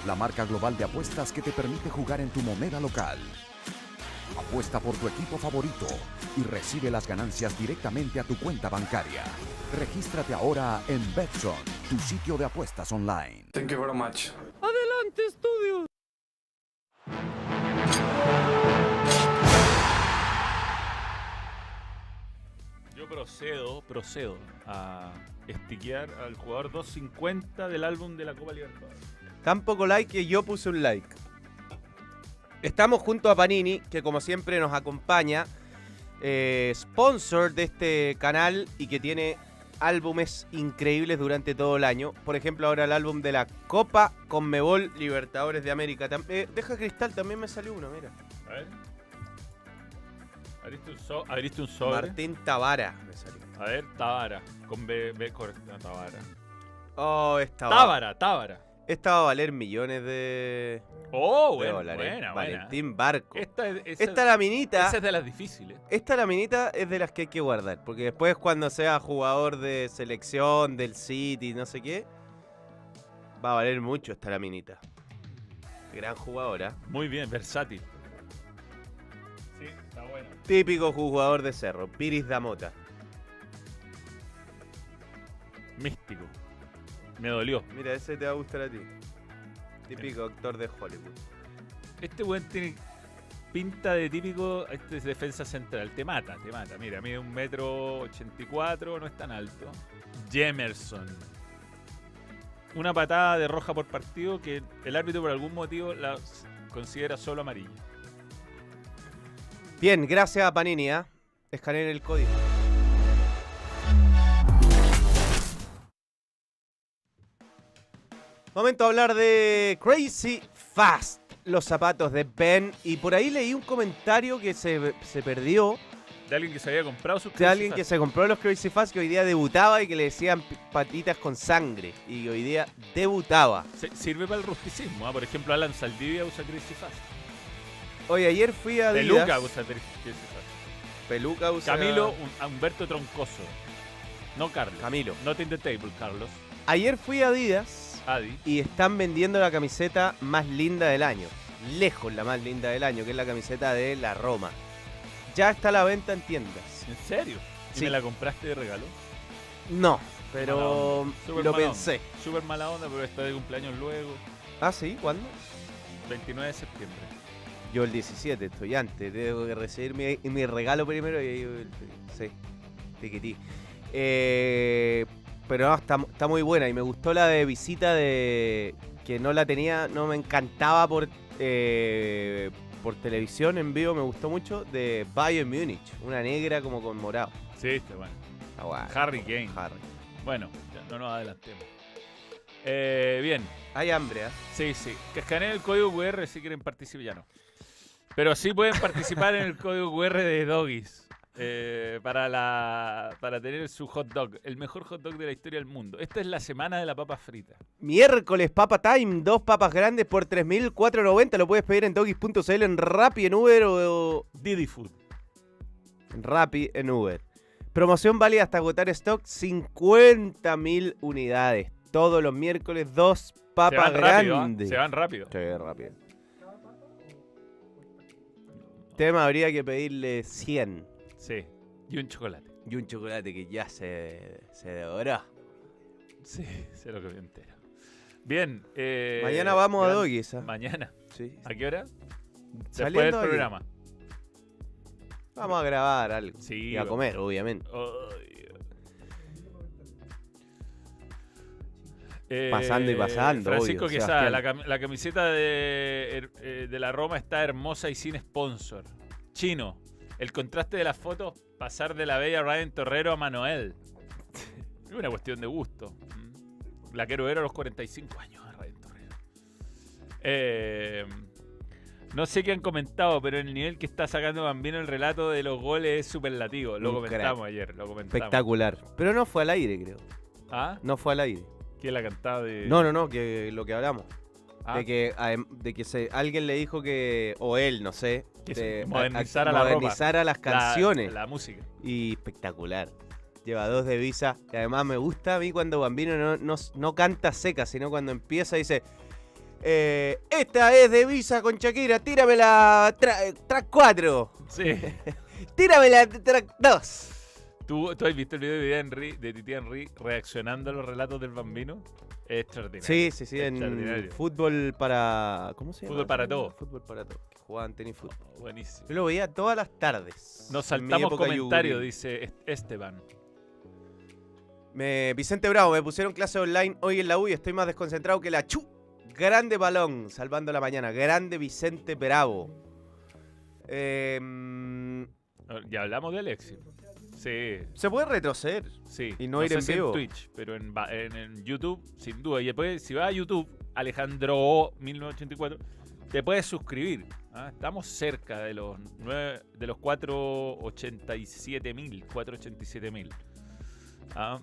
Speaker 5: La marca global de apuestas que te permite jugar en tu moneda local. Apuesta por tu equipo favorito y recibe las ganancias directamente a tu cuenta bancaria. Regístrate ahora en Betson, tu sitio de apuestas online.
Speaker 7: Thank you very much. Adelante, estudio.
Speaker 3: Yo procedo, procedo a estiquear al jugador 250 del álbum de la Copa Libertadores.
Speaker 4: Tan poco like que yo puse un like. Estamos junto a Panini, que como siempre nos acompaña, eh, sponsor de este canal y que tiene álbumes increíbles durante todo el año. Por ejemplo, ahora el álbum de la Copa Conmebol Libertadores de América. Tam- eh, deja cristal, también me salió uno, mira.
Speaker 3: A ver. ¿Abriste un, so- abriste un sobre?
Speaker 4: Martín Tavara me salió.
Speaker 3: A ver, Tábara. Con B, B corta, Tábara.
Speaker 4: Oh, esta va,
Speaker 3: Tábara, Tábara.
Speaker 4: Esta va a valer millones de,
Speaker 3: Oh,
Speaker 4: de
Speaker 3: bueno,
Speaker 4: dólares.
Speaker 3: buena, buena.
Speaker 4: Valentín Barco.
Speaker 3: Esta es, esa,
Speaker 4: Esta laminita.
Speaker 3: esa es de las difíciles.
Speaker 4: Esta laminita es de las que hay que guardar, porque después cuando sea jugador de selección, del City, no sé qué, va a valer mucho esta laminita. Gran jugadora.
Speaker 3: Muy bien, versátil. Sí, está bueno.
Speaker 4: Típico jugador de Cerro, Piris Damota.
Speaker 3: Místico. Me dolió.
Speaker 4: Mira, ese te va a gustar a ti. Típico actor de Hollywood.
Speaker 3: Este weón tiene pinta de típico este es defensa central. Te mata, te mata. Mira, mide un metro ochenta y cuatro, no es tan alto. Jemerson. Una patada de roja por partido que el árbitro por algún motivo la considera solo amarilla.
Speaker 4: Bien, gracias a Panini, ¿ah? Escaneen el código. Momento de hablar de Crazy Fast, los zapatos de Ben. Y por ahí leí un comentario que se, se perdió
Speaker 3: De alguien que se había comprado sus
Speaker 4: de alguien que se compró los Crazy Fast que hoy día debutaba y que le decían patitas con sangre. Y hoy día debutaba.
Speaker 3: Se- Sirve para el rusticismo. ¿ah? Por ejemplo, Alan Saldivia usa Crazy Fast.
Speaker 4: Oye, ayer fui a Adidas.
Speaker 3: Peluca usa Crazy Fast.
Speaker 4: Peluca usa.
Speaker 3: Camilo un- Humberto Troncoso. No Carlos.
Speaker 4: Camilo.
Speaker 3: Not in the table, Carlos.
Speaker 4: Ayer fui a Adidas.
Speaker 3: Adi.
Speaker 4: y están vendiendo la camiseta más linda del año. Lejos la más linda del año, que es la camiseta de la Roma. Ya está a la venta en tiendas.
Speaker 3: ¿En serio? ¿Y
Speaker 4: Sí.
Speaker 3: me la compraste de regalo?
Speaker 4: No, pero lo pensé.
Speaker 3: Súper mala onda, pero está de cumpleaños luego.
Speaker 4: Ah, sí, ¿cuándo?
Speaker 3: 29 de septiembre.
Speaker 4: Yo el 17, estoy antes. Tengo que recibir mi, mi regalo primero y ahí. Sí, tiquití. Eh, pero no, está, está muy buena y me gustó la de visita de. que no la tenía, no me encantaba por. eh, por televisión en vivo, me gustó mucho, de Bayern Múnich. Una negra como con morado.
Speaker 3: Sí, está bueno. Harry Kane.
Speaker 4: Harry.
Speaker 3: Bueno, ya no nos adelantemos. Eh, bien,
Speaker 4: Hay hambre, ¿ah?
Speaker 3: sí, sí. Que escaneen el código QR si quieren participar, ya no. Pero sí pueden participar en el código QR de Doggies. Eh, para, la, para tener su hot dog, el mejor hot dog de la historia del mundo. Esta es la semana de la papa frita.
Speaker 4: Miércoles, Papa Time, dos papas grandes por 3.490. Lo puedes pedir en doggies.cl, en Rappi, en Uber o
Speaker 3: Didi Food.
Speaker 4: en Rappi, en Uber. Promoción válida hasta agotar stock, 50.000 unidades. Todos los miércoles, dos
Speaker 3: Se
Speaker 4: papas
Speaker 3: van rápido, ¿ah?
Speaker 4: grandes.
Speaker 3: Se van rápido.
Speaker 4: Sí, rápido. Tema habría que pedirle 100
Speaker 3: Sí. Y un chocolate.
Speaker 4: y un chocolate que ya se, se devoró.
Speaker 3: Sí, se lo que me entero. Bien. eh,
Speaker 4: Mañana vamos a Doggies. ¿ah?
Speaker 3: Mañana.
Speaker 4: Sí.
Speaker 3: ¿A qué hora? Después
Speaker 4: Saliendo
Speaker 3: del
Speaker 4: aquí.
Speaker 3: programa.
Speaker 4: Vamos a grabar algo.
Speaker 3: Sí.
Speaker 4: Y a
Speaker 3: vamos.
Speaker 4: comer, obviamente.
Speaker 3: Eh,
Speaker 4: Pasando y pasando,
Speaker 3: Francisco
Speaker 4: obvio,
Speaker 3: Quesada, la, cam- la camiseta de, eh, de la Roma está hermosa y sin sponsor. Chino, el contraste de las fotos, pasar de la bella Ryan Torrero a Manuel. Es una cuestión de gusto. Mm. La quiero ver a los 45 años a Ryan Torrero. Eh, no sé qué han comentado, pero el nivel que está sacando Bambino el relato de los goles es superlativo. Lo
Speaker 4: Un
Speaker 3: comentamos
Speaker 4: crack.
Speaker 3: ayer, lo comentamos.
Speaker 4: Espectacular. Pero no fue al aire, creo.
Speaker 3: ¿Ah?
Speaker 4: No fue al aire.
Speaker 3: ¿Quién la cantaba de.?
Speaker 4: No, no, no, que lo que hablamos.
Speaker 3: Ah,
Speaker 4: De que, de que se, alguien le dijo que, o él, no sé,
Speaker 3: Se modernizara
Speaker 4: a-
Speaker 3: la ropa.
Speaker 4: modernizara las
Speaker 3: la-
Speaker 4: canciones.
Speaker 3: La, música.
Speaker 4: Y espectacular. Lleva dos de visa. Y además me gusta a mí cuando Bambino no, no, no canta seca, sino cuando empieza dice. eh, esta es de visa con Shakira, tírame la tra- track 4,
Speaker 3: Sí.
Speaker 4: tírame la track 2.
Speaker 3: ¿Tú, ¿Tú has visto el video de, Titi Henry, de Titi Henry reaccionando a los relatos del bambino? Extraordinario.
Speaker 4: Sí, sí, sí, en fútbol para. ¿Cómo se llama?
Speaker 3: Fútbol para todo.
Speaker 4: Fútbol para todo. Que jugaban tenis fútbol.
Speaker 3: Buenísimo.
Speaker 4: Yo lo veía todas las tardes.
Speaker 3: Nos saltamos
Speaker 4: juvenil.
Speaker 3: dice Est- Esteban.
Speaker 4: Me, Vicente Bravo, me pusieron clase online hoy en la U y estoy más desconcentrado que la chu. Grande balón, salvando la mañana. Grande Vicente Bravo. Eh, mm,
Speaker 3: Ya hablamos de Alexis. Sí,
Speaker 4: se puede retroceder.
Speaker 3: sí.
Speaker 4: Y no ir
Speaker 3: sé
Speaker 4: en
Speaker 3: si
Speaker 4: vivo.
Speaker 3: Twitch, pero en, en- en YouTube, sin duda. Y después, si vas a YouTube, Alejandro O 1984, te puedes suscribir. ¿ah? Estamos cerca de los nueve, de los 487 mil. 487 mil. ¿ah?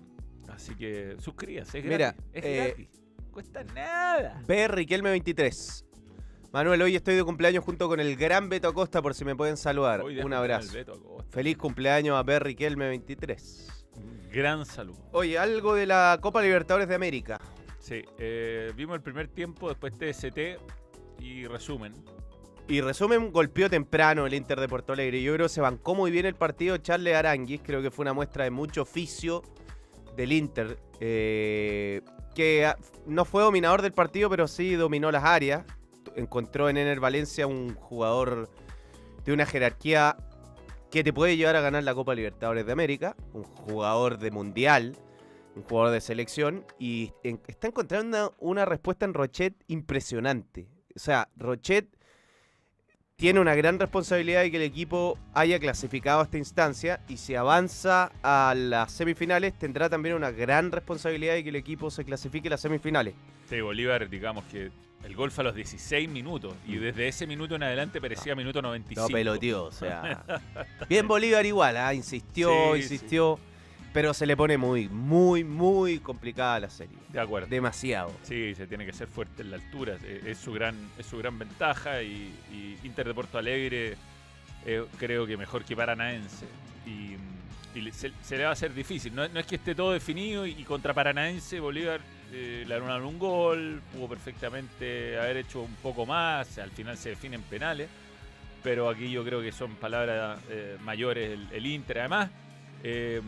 Speaker 3: Así que suscríbase, es
Speaker 4: Mira,
Speaker 3: gratis. Es
Speaker 4: eh,
Speaker 3: gratis. Cuesta nada.
Speaker 4: Riquelme 23. Manuel, hoy estoy de cumpleaños junto con el gran Beto Acosta por si me pueden saludar.
Speaker 3: Hoy
Speaker 4: Un abrazo. Feliz cumpleaños a B. Riquelme 23.
Speaker 3: Un Gran saludo.
Speaker 4: Oye, algo de la Copa Libertadores de América.
Speaker 3: Sí, eh, vimos el primer tiempo, después TST y resumen.
Speaker 4: Y resumen, golpeó temprano el Inter de Porto Alegre. Yo creo que se bancó muy bien el partido Charles Aranguis. Creo que fue una muestra de mucho oficio del Inter. eh, que ah, no fue dominador del partido, pero sí dominó las áreas. Encontró en Ener Valencia un jugador de una jerarquía que te puede llevar a ganar la Copa Libertadores de América. Un jugador de mundial, un jugador de selección. Y está encontrando una, una respuesta en Rochet impresionante. O sea, Rochet tiene una gran responsabilidad de que el equipo haya clasificado a esta instancia y si avanza a las semifinales tendrá también una gran responsabilidad de que el equipo se clasifique a las semifinales.
Speaker 3: Sí, Bolívar, digamos que el gol fue a los 16 minutos y desde ese minuto en adelante parecía minuto 95.
Speaker 4: No peloteó, o sea. Bien Bolívar igual, ¿ah? insistió,
Speaker 3: Sí,
Speaker 4: insistió, pero se le pone muy, muy, muy complicada la serie.
Speaker 3: De acuerdo.
Speaker 4: Demasiado.
Speaker 3: Sí, se tiene que ser fuerte en la altura. Es su gran, es su gran ventaja y, y Inter de Porto Alegre eh, creo que mejor que Paranaense. Y, se, se le va a hacer difícil. No, no es que esté todo definido y, y contra Paranaense Bolívar eh, le anularon un gol, pudo perfectamente haber hecho un poco más, al final se definen penales. Pero aquí yo creo que son palabras eh, mayores el, Inter. Además, eh,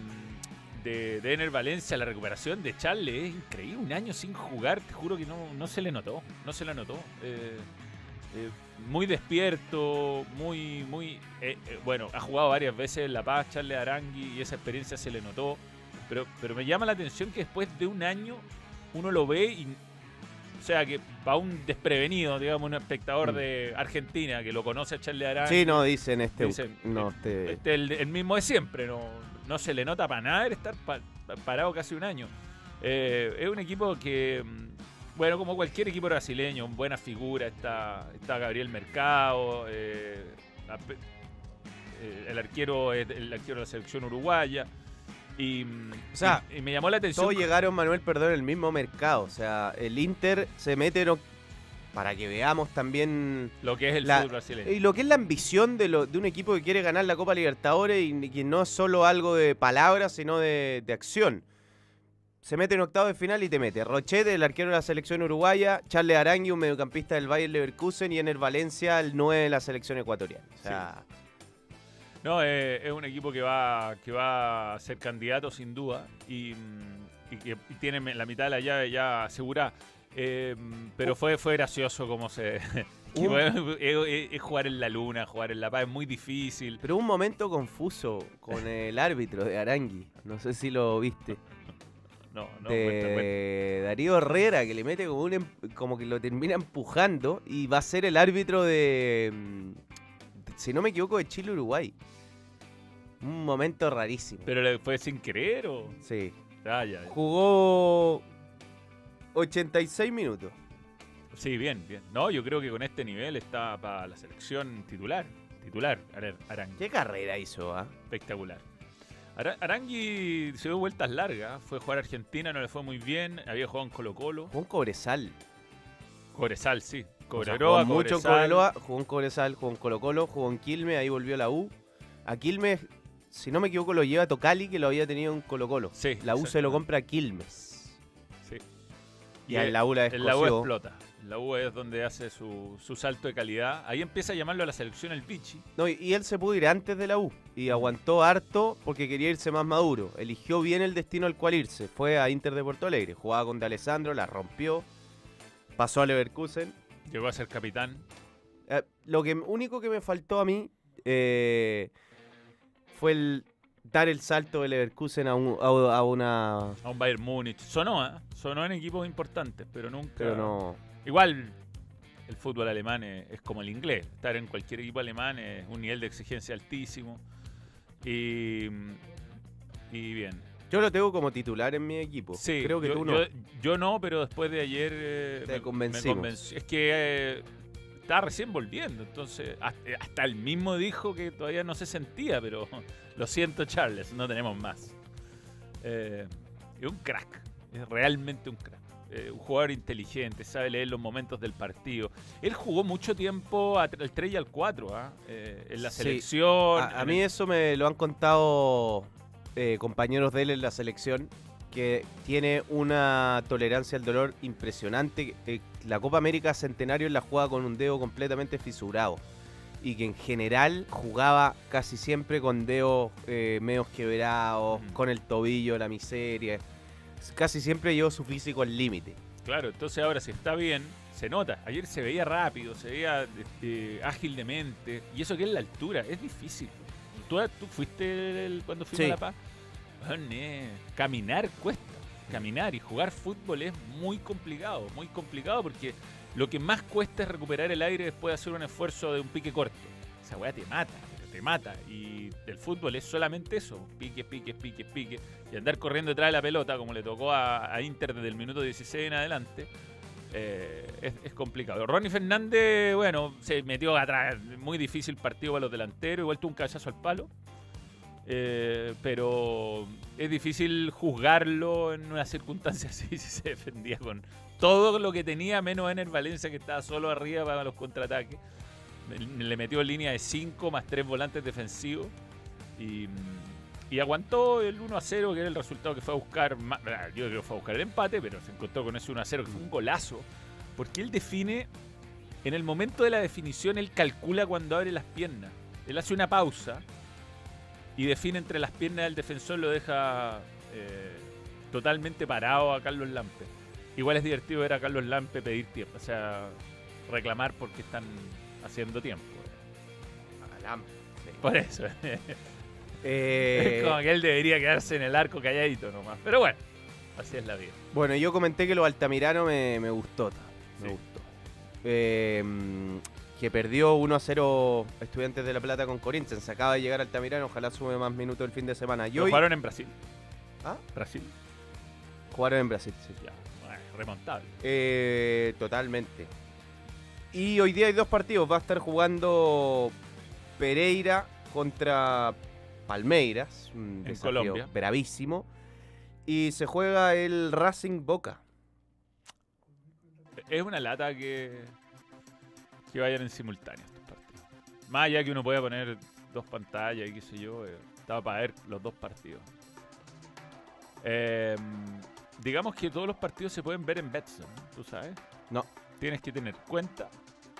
Speaker 3: de, de Ener Valencia, la recuperación de Charle es increíble. Un año sin jugar, te juro que no, no se le notó. No se le notó. Eh, eh, muy despierto, muy, muy. bueno, ha jugado varias veces en La Paz, Charle Arangui, y esa experiencia se le notó. Pero, pero me llama la atención que después de un año uno lo ve y. O sea, que para un desprevenido, digamos, un espectador
Speaker 4: Mm.
Speaker 3: de Argentina que lo conoce a Charle Arangui.
Speaker 4: Sí, no, dicen este.
Speaker 3: Dicen,
Speaker 4: no, este-
Speaker 3: este, el, el mismo de siempre, no, no se le nota para nada el estar pa- parado casi un año. Eh, es un equipo que, mm, bueno, como cualquier equipo brasileño, buena figura, está, está Gabriel Mercado, eh, eh, el arquero el arquero de la selección uruguaya. Y,
Speaker 4: O sea,
Speaker 3: y- me llamó la atención.
Speaker 4: Todos llegaron, Manuel, perdón, en el mismo mercado. O sea, el Inter se mete en para que veamos también
Speaker 3: lo que es el
Speaker 4: la-
Speaker 3: fútbol brasileño.
Speaker 4: y lo que es la ambición de, lo- de un equipo que quiere ganar la Copa Libertadores y que no es solo algo de palabras, sino de, de acción. Se mete en octavo de final y te mete. Rochete, el arquero de la selección uruguaya, Charles Arangui, un mediocampista del Bayern Leverkusen y en el Valencia, el 9 de la selección ecuatoriana. O sea,
Speaker 3: No, eh, es un equipo que va, que va a ser candidato sin duda y, y que tiene la mitad de la llave ya asegurada. Eh, pero fue, fue gracioso como se... es, jugar en la luna, jugar en La Paz, es muy difícil.
Speaker 4: pero un momento confuso con el árbitro de Arangui. No sé si lo viste.
Speaker 3: No, no,
Speaker 4: de
Speaker 3: cuenta, cuenta.
Speaker 4: Darío Herrera, que le mete como un em- como que lo termina empujando y va a ser el árbitro de- si no me equivoco, de Chile-Uruguay. Un momento rarísimo.
Speaker 3: Pero le fue sin querer o...
Speaker 4: Sí.
Speaker 3: Ah, ya, ya.
Speaker 4: Jugó 86 minutos.
Speaker 3: Sí, bien, bien. No, yo creo que con este nivel está para la selección titular. Titular, Ara- Arangui.
Speaker 4: ¿Qué carrera hizo, ah?
Speaker 3: Espectacular. Ara- Arangui se dio vueltas largas. Fue a jugar a Argentina, no le fue muy bien. Había jugado en Colo Colo.
Speaker 4: Jugó en Cobresal.
Speaker 3: Cobresal, sí.
Speaker 4: O sea,
Speaker 3: Cobreloa,
Speaker 4: jugó mucho en. Cobreloa, jugó en Cobresal, jugó en Colo Colo, jugó en Quilmes, ahí volvió a la U. A Quilmes, si no me equivoco, lo lleva Tocali, que lo había tenido en Colo Colo.
Speaker 3: Sí,
Speaker 4: La U se lo compra a Quilmes.
Speaker 3: Sí.
Speaker 4: Y en la U la
Speaker 3: En la U explota. La U es donde hace su, su salto de calidad. Ahí empieza a llamarlo a la selección el Pichi.
Speaker 4: No, y- y él se pudo ir antes de la U y aguantó harto porque quería irse más maduro. Eligió bien el destino al cual irse. Fue a Inter de Porto Alegre. Jugaba con De Alessandro, la rompió. Pasó a Leverkusen.
Speaker 3: Llegó a ser capitán.
Speaker 4: Eh, lo que único que me faltó a mí eh, fue el dar el salto del Leverkusen a, un- a- a una...
Speaker 3: A un Bayern Múnich. Sonó, ¿eh? Sonó en equipos importantes, pero nunca.
Speaker 4: Pero no...
Speaker 3: Igual el fútbol alemán es, es como el inglés. Estar en cualquier equipo alemán es un nivel de exigencia altísimo. Y, y bien.
Speaker 4: Yo lo tengo como titular en mi equipo.
Speaker 3: Sí,
Speaker 4: Creo que
Speaker 3: yo,
Speaker 4: tú no.
Speaker 3: Yo, yo no, pero después de ayer eh,
Speaker 4: Te
Speaker 3: me- me
Speaker 4: convencimos.
Speaker 3: convenció. Es que eh, estaba recién volviendo, entonces hasta, él mismo dijo que todavía no se sentía, pero lo siento Charles, no tenemos más. Eh, es un crack, es realmente un crack. Eh, un jugador inteligente, sabe leer los momentos del partido. Él jugó mucho tiempo al 3 y al 4, ¿ah? Eh, en la
Speaker 4: Sí.
Speaker 3: selección.
Speaker 4: A, mí
Speaker 3: el-
Speaker 4: eso me lo han contado eh, compañeros de él en la selección, que tiene una tolerancia al dolor impresionante. Eh, la Copa América Centenario la jugaba con un dedo completamente fisurado. Y que en general jugaba casi siempre con dedos eh, medios quebrados, con el tobillo, la miseria. Casi siempre llevó su físico al límite.
Speaker 3: Claro, entonces ahora si está bien, se nota. Ayer se veía rápido, se veía este, ágil de mente. Y eso que es la altura, es difícil. ¿Tú, tú fuiste el- cuando fuimos
Speaker 4: Sí.
Speaker 3: a La Paz? Eh, caminar cuesta. Caminar y jugar fútbol es muy complicado, muy complicado porque lo que más cuesta es recuperar el aire después de hacer un esfuerzo de un pique corto. Esa weá te mata, te mata. Y el fútbol es solamente eso, pique, pique, pique, pique. Y andar corriendo detrás de la pelota, como le tocó a, a Inter desde el minuto 16 en adelante, eh, es, complicado. Ronnie Fernández, bueno, se metió atrás. Muy difícil partido para los delanteros. Igual tuvo un cabezazo al palo. Eh, pero es difícil juzgarlo en una circunstancia así si se defendía con todo lo que tenía, menos Ener Valencia que estaba solo arriba para los contraataques. Le metió línea de 5 más 3 volantes defensivos y, y aguantó el 1 a 0, que era el resultado que fue a buscar. ah, Yo creo que fue a buscar el empate, pero se encontró con ese 1 a 0, que fue un golazo. Porque él define, en el momento de la definición, él calcula cuando abre las piernas. Él hace una pausa y define entre las piernas del defensor, lo deja eh, totalmente parado a Carlos Lampe. Igual es divertido ver a Carlos Lampe pedir tiempo, o sea, reclamar porque están haciendo tiempo. Por eso.
Speaker 4: Eh,
Speaker 3: es como que él debería quedarse en el arco calladito nomás. Pero bueno, así es la vida.
Speaker 4: Bueno, yo comenté que lo Altamirano me, me gustó. Me
Speaker 3: Sí.
Speaker 4: gustó. Eh, que perdió 1 a 0 Estudiantes de La Plata con Corinthians. Acaba de llegar Altamirano. Ojalá sume más minutos el fin de semana.
Speaker 3: Jugaron en Brasil.
Speaker 4: ¿Ah?
Speaker 3: Brasil.
Speaker 4: jugaron en Brasil. sí.
Speaker 3: Ya, bueno, remontable.
Speaker 4: Eh, totalmente. Y hoy día hay dos partidos. Va a estar jugando Pereira contra Palmeiras. Un desafío
Speaker 3: Colombia.
Speaker 4: bravísimo. Y se juega el Racing Boca.
Speaker 3: Es una lata que, que vayan en simultáneo estos partidos. Más allá que uno pueda poner dos pantallas y qué sé yo, eh, estaba para ver los dos partidos. Eh, digamos que todos los partidos se pueden ver en Betson, ¿tú sabes?
Speaker 4: No.
Speaker 3: Tienes que tener cuenta,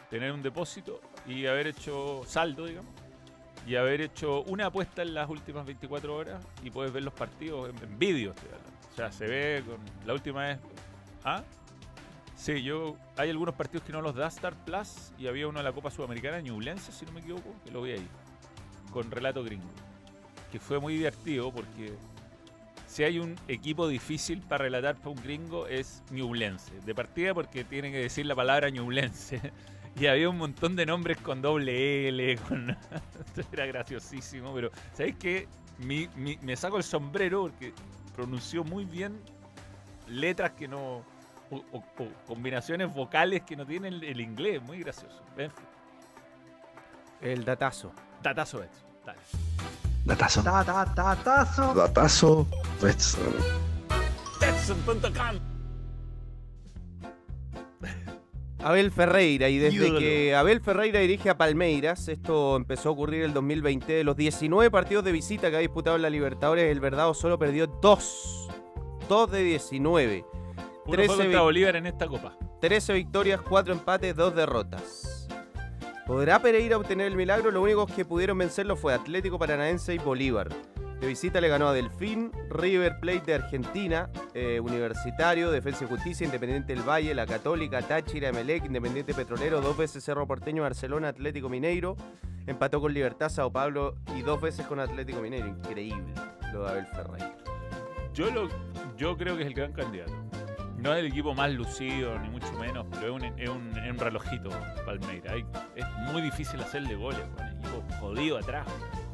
Speaker 3: tener un depósito y haber hecho saldo, digamos. Y haber hecho una apuesta en las últimas 24 horas y puedes ver los partidos en, en vídeo. O sea, se ve con la última vez. ¿Ah? Sí, yo. Hay algunos partidos que no los da Star Plus y había uno de la Copa Sudamericana, Ñublense, si no me equivoco, que lo vi ahí. Con relato gringo. Que fue muy divertido porque si hay un equipo difícil para relatar para un gringo es Ñublense. De partida porque tiene que decir la palabra Ñublense. Y había un montón de nombres con doble L, con... Esto era graciosísimo, pero ¿sabéis qué? Mi- mi- me saco el sombrero porque pronunció muy bien letras que no... O, o- o combinaciones vocales que no tienen el, el inglés, muy gracioso. En fin,
Speaker 4: El datazo.
Speaker 3: datazo eso. Dale.
Speaker 7: Datazo.
Speaker 8: Ta, ta, ta, tazo.
Speaker 7: Datazo. Betson.
Speaker 3: Betson.com.
Speaker 4: Abel Ferreira, y desde
Speaker 3: Ídolo.
Speaker 4: que Abel Ferreira dirige a Palmeiras, esto empezó a ocurrir el 2020, de los 19 partidos de visita que ha disputado en la Libertadores, el Verdado solo perdió 2. 2 de 19.
Speaker 3: Uno fue
Speaker 4: 13
Speaker 3: contra Bolívar en esta copa.
Speaker 4: 13 victorias, 4 empates, 2 derrotas. ¿Podrá Pereira obtener el milagro? Lo único que pudieron vencerlo fue Atlético Paranaense y Bolívar. De visita le ganó a Delfín, River Plate de Argentina, eh, Universitario, Defensa y Justicia, Independiente del Valle, La Católica, Táchira, Emelec, Independiente Petrolero, dos veces Cerro Porteño, Barcelona, Atlético Mineiro Empató con Libertad, Sao Paulo y dos veces con Atlético Mineiro. Increíble lo de Abel Ferreira.
Speaker 3: Yo, lo, yo creo que es el gran candidato. No es el equipo más lucido, ni mucho menos, pero es un, es un, es un relojito Palmeira. Es muy difícil hacerle goles con el equipo jodido atrás,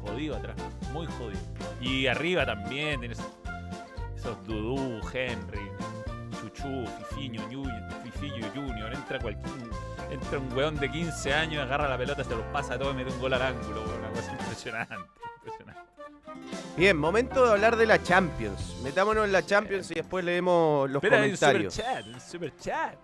Speaker 3: jodido atrás, muy jodido. Y arriba también tienes esos Dudú, Henry, Chuchu, Fifiño, Fifiño Junior. Entra cualquier, entra un weón de 15 años, agarra la pelota, se los pasa a todos y mete un gol al ángulo. Una cosa impresionante, impresionante.
Speaker 4: Bien, momento de hablar de la Champions. Metámonos en la Champions y después leemos los
Speaker 3: Espera, hay un super
Speaker 4: comentarios.
Speaker 3: chat, un super chat.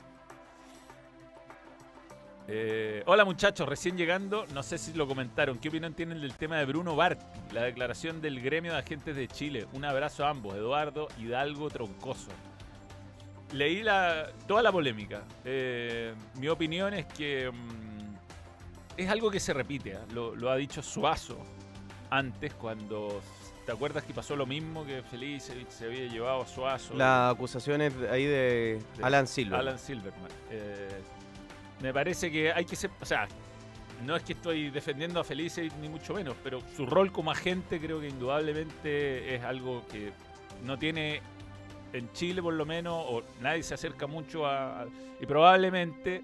Speaker 3: Eh, hola muchachos, recién llegando, no sé si lo comentaron. ¿Qué opinión tienen del tema de Bruno Barti? La declaración del gremio de agentes de Chile. Un abrazo a ambos, Eduardo Hidalgo Troncoso. Leí la, toda la polémica. Eh, mi opinión es que mm, es algo que se repite. ¿ah? Lo, lo ha dicho Suazo antes cuando... ¿Te acuerdas que pasó lo mismo que Felice se había llevado a Suazo?
Speaker 4: Las acusaciones ahí de
Speaker 3: de
Speaker 4: Alan Silva.
Speaker 3: Alan Silverman. Me parece que hay que ser. O sea, no es que estoy defendiendo a Felice ni mucho menos, pero su rol como agente creo que indudablemente es algo que no tiene en Chile, por lo menos, o nadie se acerca mucho a. y probablemente.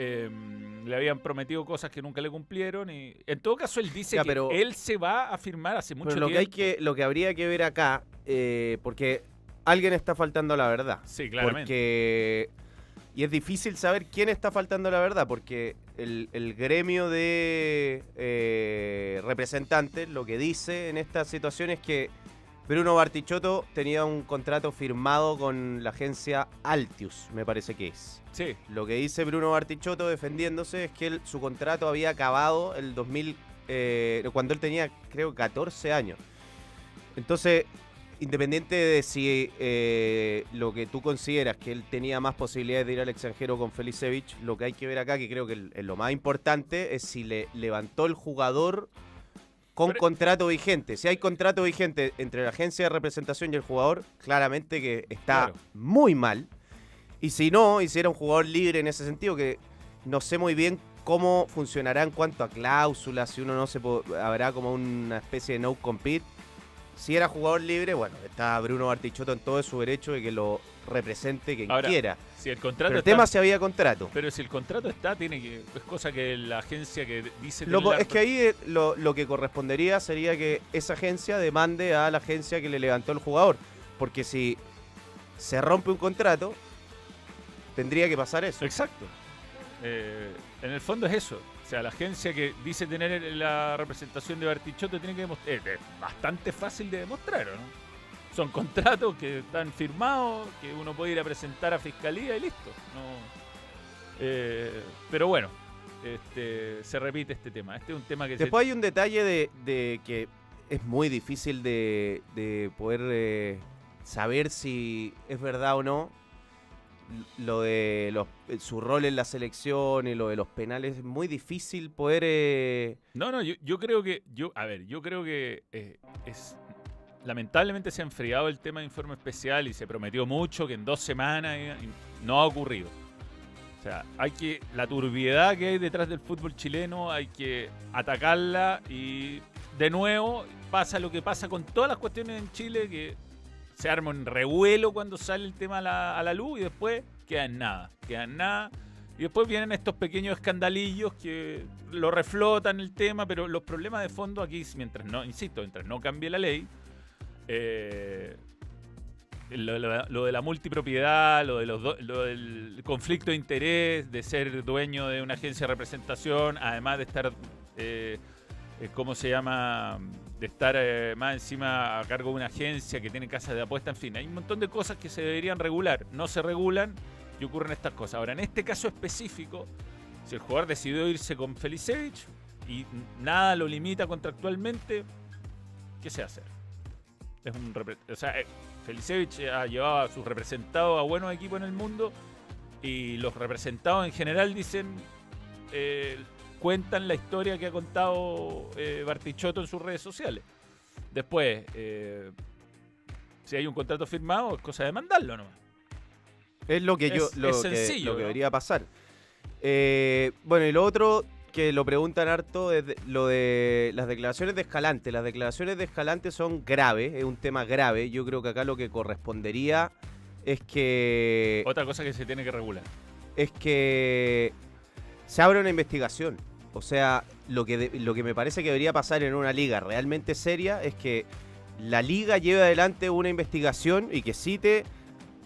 Speaker 3: eh, le habían prometido cosas que nunca le cumplieron y en todo caso él dice
Speaker 4: Ya,
Speaker 3: que
Speaker 4: pero-
Speaker 3: él se va a firmar hace mucho
Speaker 4: Pero lo que,
Speaker 3: tiempo.
Speaker 4: hay que, lo que habría que ver acá, eh, porque alguien está faltando a la verdad.
Speaker 3: Sí, claramente.
Speaker 4: Porque. Y es difícil saber quién está faltando la verdad, porque el, el gremio de eh, representantes lo que dice en esta situación es que Bruno Bartichotto tenía un contrato firmado con la agencia Altius, me parece que es.
Speaker 3: Sí,
Speaker 4: Lo que dice Bruno Bartichotto defendiéndose es que él- su contrato había acabado el 2000, eh, cuando él tenía, creo, 14 años. Entonces, independiente de si eh, lo que tú consideras que él tenía más posibilidades de ir al extranjero con Felicevich, lo que hay que ver acá, que creo que el- es lo más importante, es si le levantó el jugador con
Speaker 3: Pero-
Speaker 4: contrato vigente. Si hay contrato vigente entre la agencia de representación y el jugador, claramente que está
Speaker 3: Claro.
Speaker 4: muy mal. Y si no, y si era un jugador libre en ese sentido, que no sé muy bien cómo funcionará en cuanto a cláusulas, si uno no se habrá como una especie de no compete. Si era jugador libre, bueno, está Bruno Bartichotto en todo su derecho de que lo represente quien
Speaker 3: Ahora,
Speaker 4: quiera.
Speaker 3: si el contrato
Speaker 4: Pero el
Speaker 3: está-
Speaker 4: tema si había contrato.
Speaker 3: Pero si el contrato está, tiene que. Es cosa que la agencia que dice.
Speaker 4: Lo es que ahí eh, lo, lo que correspondería sería que esa agencia demande a la agencia que le levantó el jugador. Porque si se rompe un contrato, tendría que pasar eso.
Speaker 3: Exacto. Eh, en el fondo es eso. O sea, la agencia que dice tener la representación de Bartichotto tiene que demostrar. Es bastante fácil de demostrar, ¿o ¿no? Son contratos que están firmados, que uno puede ir a presentar a fiscalía y listo. No, eh, pero bueno, este, se repite este tema. Este es un tema que se-
Speaker 4: Después hay un detalle de, que es muy difícil de, de poder eh, saber si es verdad o no. Lo de los- su rol en la selección y lo de los penales es muy difícil poder. eh,
Speaker 3: No, no, yo, yo creo que, yo, a ver, yo creo que eh, es, lamentablemente se ha enfriado el tema de informe especial y se prometió mucho que en dos semanas no ha ocurrido. O sea, hay que, la turbiedad que hay detrás del fútbol chileno hay que atacarla y de nuevo pasa lo que pasa con todas las cuestiones en Chile que se arma un revuelo cuando sale el tema a la, luz y después queda en nada, queda en nada. Y después vienen estos pequeños escandalillos que lo reflotan el tema, pero los problemas de fondo aquí, mientras no, insisto, mientras no cambie la ley, eh, lo, de la multipropiedad, lo, de los do- lo del conflicto de interés, de ser dueño de una agencia de representación, además de estar, eh, ¿cómo se llama? De estar eh, más encima a cargo de una agencia que tiene casas de apuesta, en fin, hay un montón de cosas que se deberían regular, no se regulan y ocurren estas cosas. Ahora, en este caso específico, si el jugador decidió irse con Felicevich y nada lo limita contractualmente, ¿qué se hace? Es un o eh, Felicevich ha llevado a sus representados a buenos equipos en el mundo y los representados en general dicen eh, cuentan la historia que ha contado eh, Bartichotto en sus redes sociales. Después, eh, si hay un contrato firmado, es cosa de mandarlo nomás.
Speaker 4: Es lo que yo
Speaker 3: Es-
Speaker 4: lo,
Speaker 3: es
Speaker 4: que,
Speaker 3: sencillo,
Speaker 4: lo que
Speaker 3: ¿no?
Speaker 4: debería pasar. Eh, bueno, y lo otro que lo preguntan harto es de- lo de las declaraciones de Escalante. Las declaraciones de Escalante son graves, es un tema grave. Yo creo que acá lo que correspondería es que
Speaker 3: Otra cosa que se tiene que regular.
Speaker 4: es que se abra una investigación. O sea, lo que, lo que me parece que debería pasar en una liga realmente seria es que la liga lleve adelante una investigación y que cite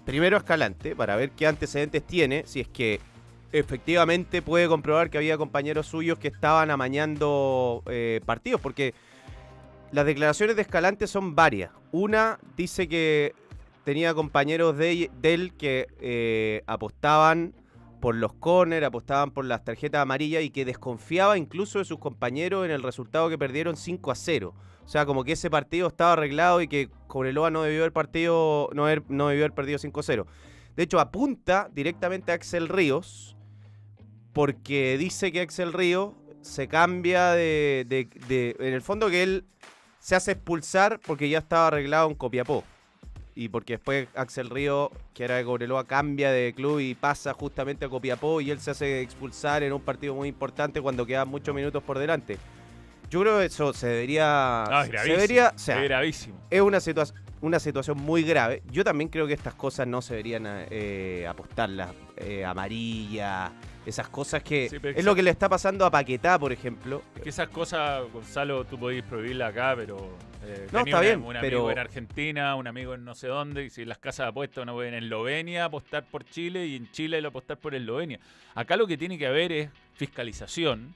Speaker 4: primero a Escalante para ver qué antecedentes tiene, si es que efectivamente puede comprobar que había compañeros suyos que estaban amañando eh, partidos, porque las declaraciones de Escalante son varias. Una dice que tenía compañeros de, de él que eh, apostaban por los corners, apostaban por las tarjetas amarillas y que desconfiaba incluso de sus compañeros en el resultado que perdieron 5 a 0. O sea, como que ese partido estaba arreglado y que Cobreloa no debió haber partido, no, haber- no debió haber perdido 5 a 0. De hecho, apunta directamente a Axel Ríos porque dice que Axel Ríos se cambia de, de- de- En el fondo que él se hace expulsar porque ya estaba arreglado en Copiapó. Y porque después Axel Río, que era de Cobreloa, cambia de club y pasa justamente a Copiapó y él se hace expulsar en un partido muy importante cuando quedan muchos minutos por delante. Yo creo que eso se debería...
Speaker 3: No, es
Speaker 4: se
Speaker 3: gravísimo.
Speaker 4: debería o sea,
Speaker 3: es gravísimo.
Speaker 4: es una, situa- una situación muy grave. Yo también creo que estas cosas no se deberían eh, apostarlas eh, amarillas, esas cosas que
Speaker 3: Sí, pero
Speaker 4: es lo que le está pasando a Paquetá, por ejemplo.
Speaker 3: Es que esas cosas, Gonzalo, tú podés prohibirlas acá, pero. eh,
Speaker 4: No, está
Speaker 3: una-
Speaker 4: bien,
Speaker 3: Un
Speaker 4: pero-
Speaker 3: amigo en Argentina, un amigo en no sé dónde, y si las casas de apuestas uno puede en Eslovenia apostar por Chile y en Chile lo apostar por Eslovenia. Acá lo que tiene que haber es fiscalización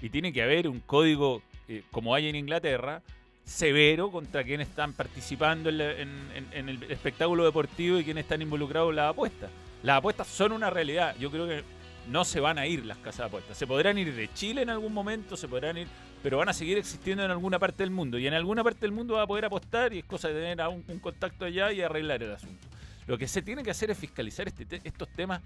Speaker 3: y tiene que haber un código, eh, como hay en Inglaterra, severo contra quienes están participando en, la- en- el espectáculo deportivo y quienes están involucrados en las apuestas. Las apuestas son una realidad. Yo creo que no se van a ir las casas de apuestas. Se podrán ir de Chile en algún momento, se podrán ir, pero van a seguir existiendo en alguna parte del mundo. Y en alguna parte del mundo va a poder apostar y es cosa de tener a un contacto allá y arreglar el asunto. Lo que se tiene que hacer es fiscalizar este te- estos temas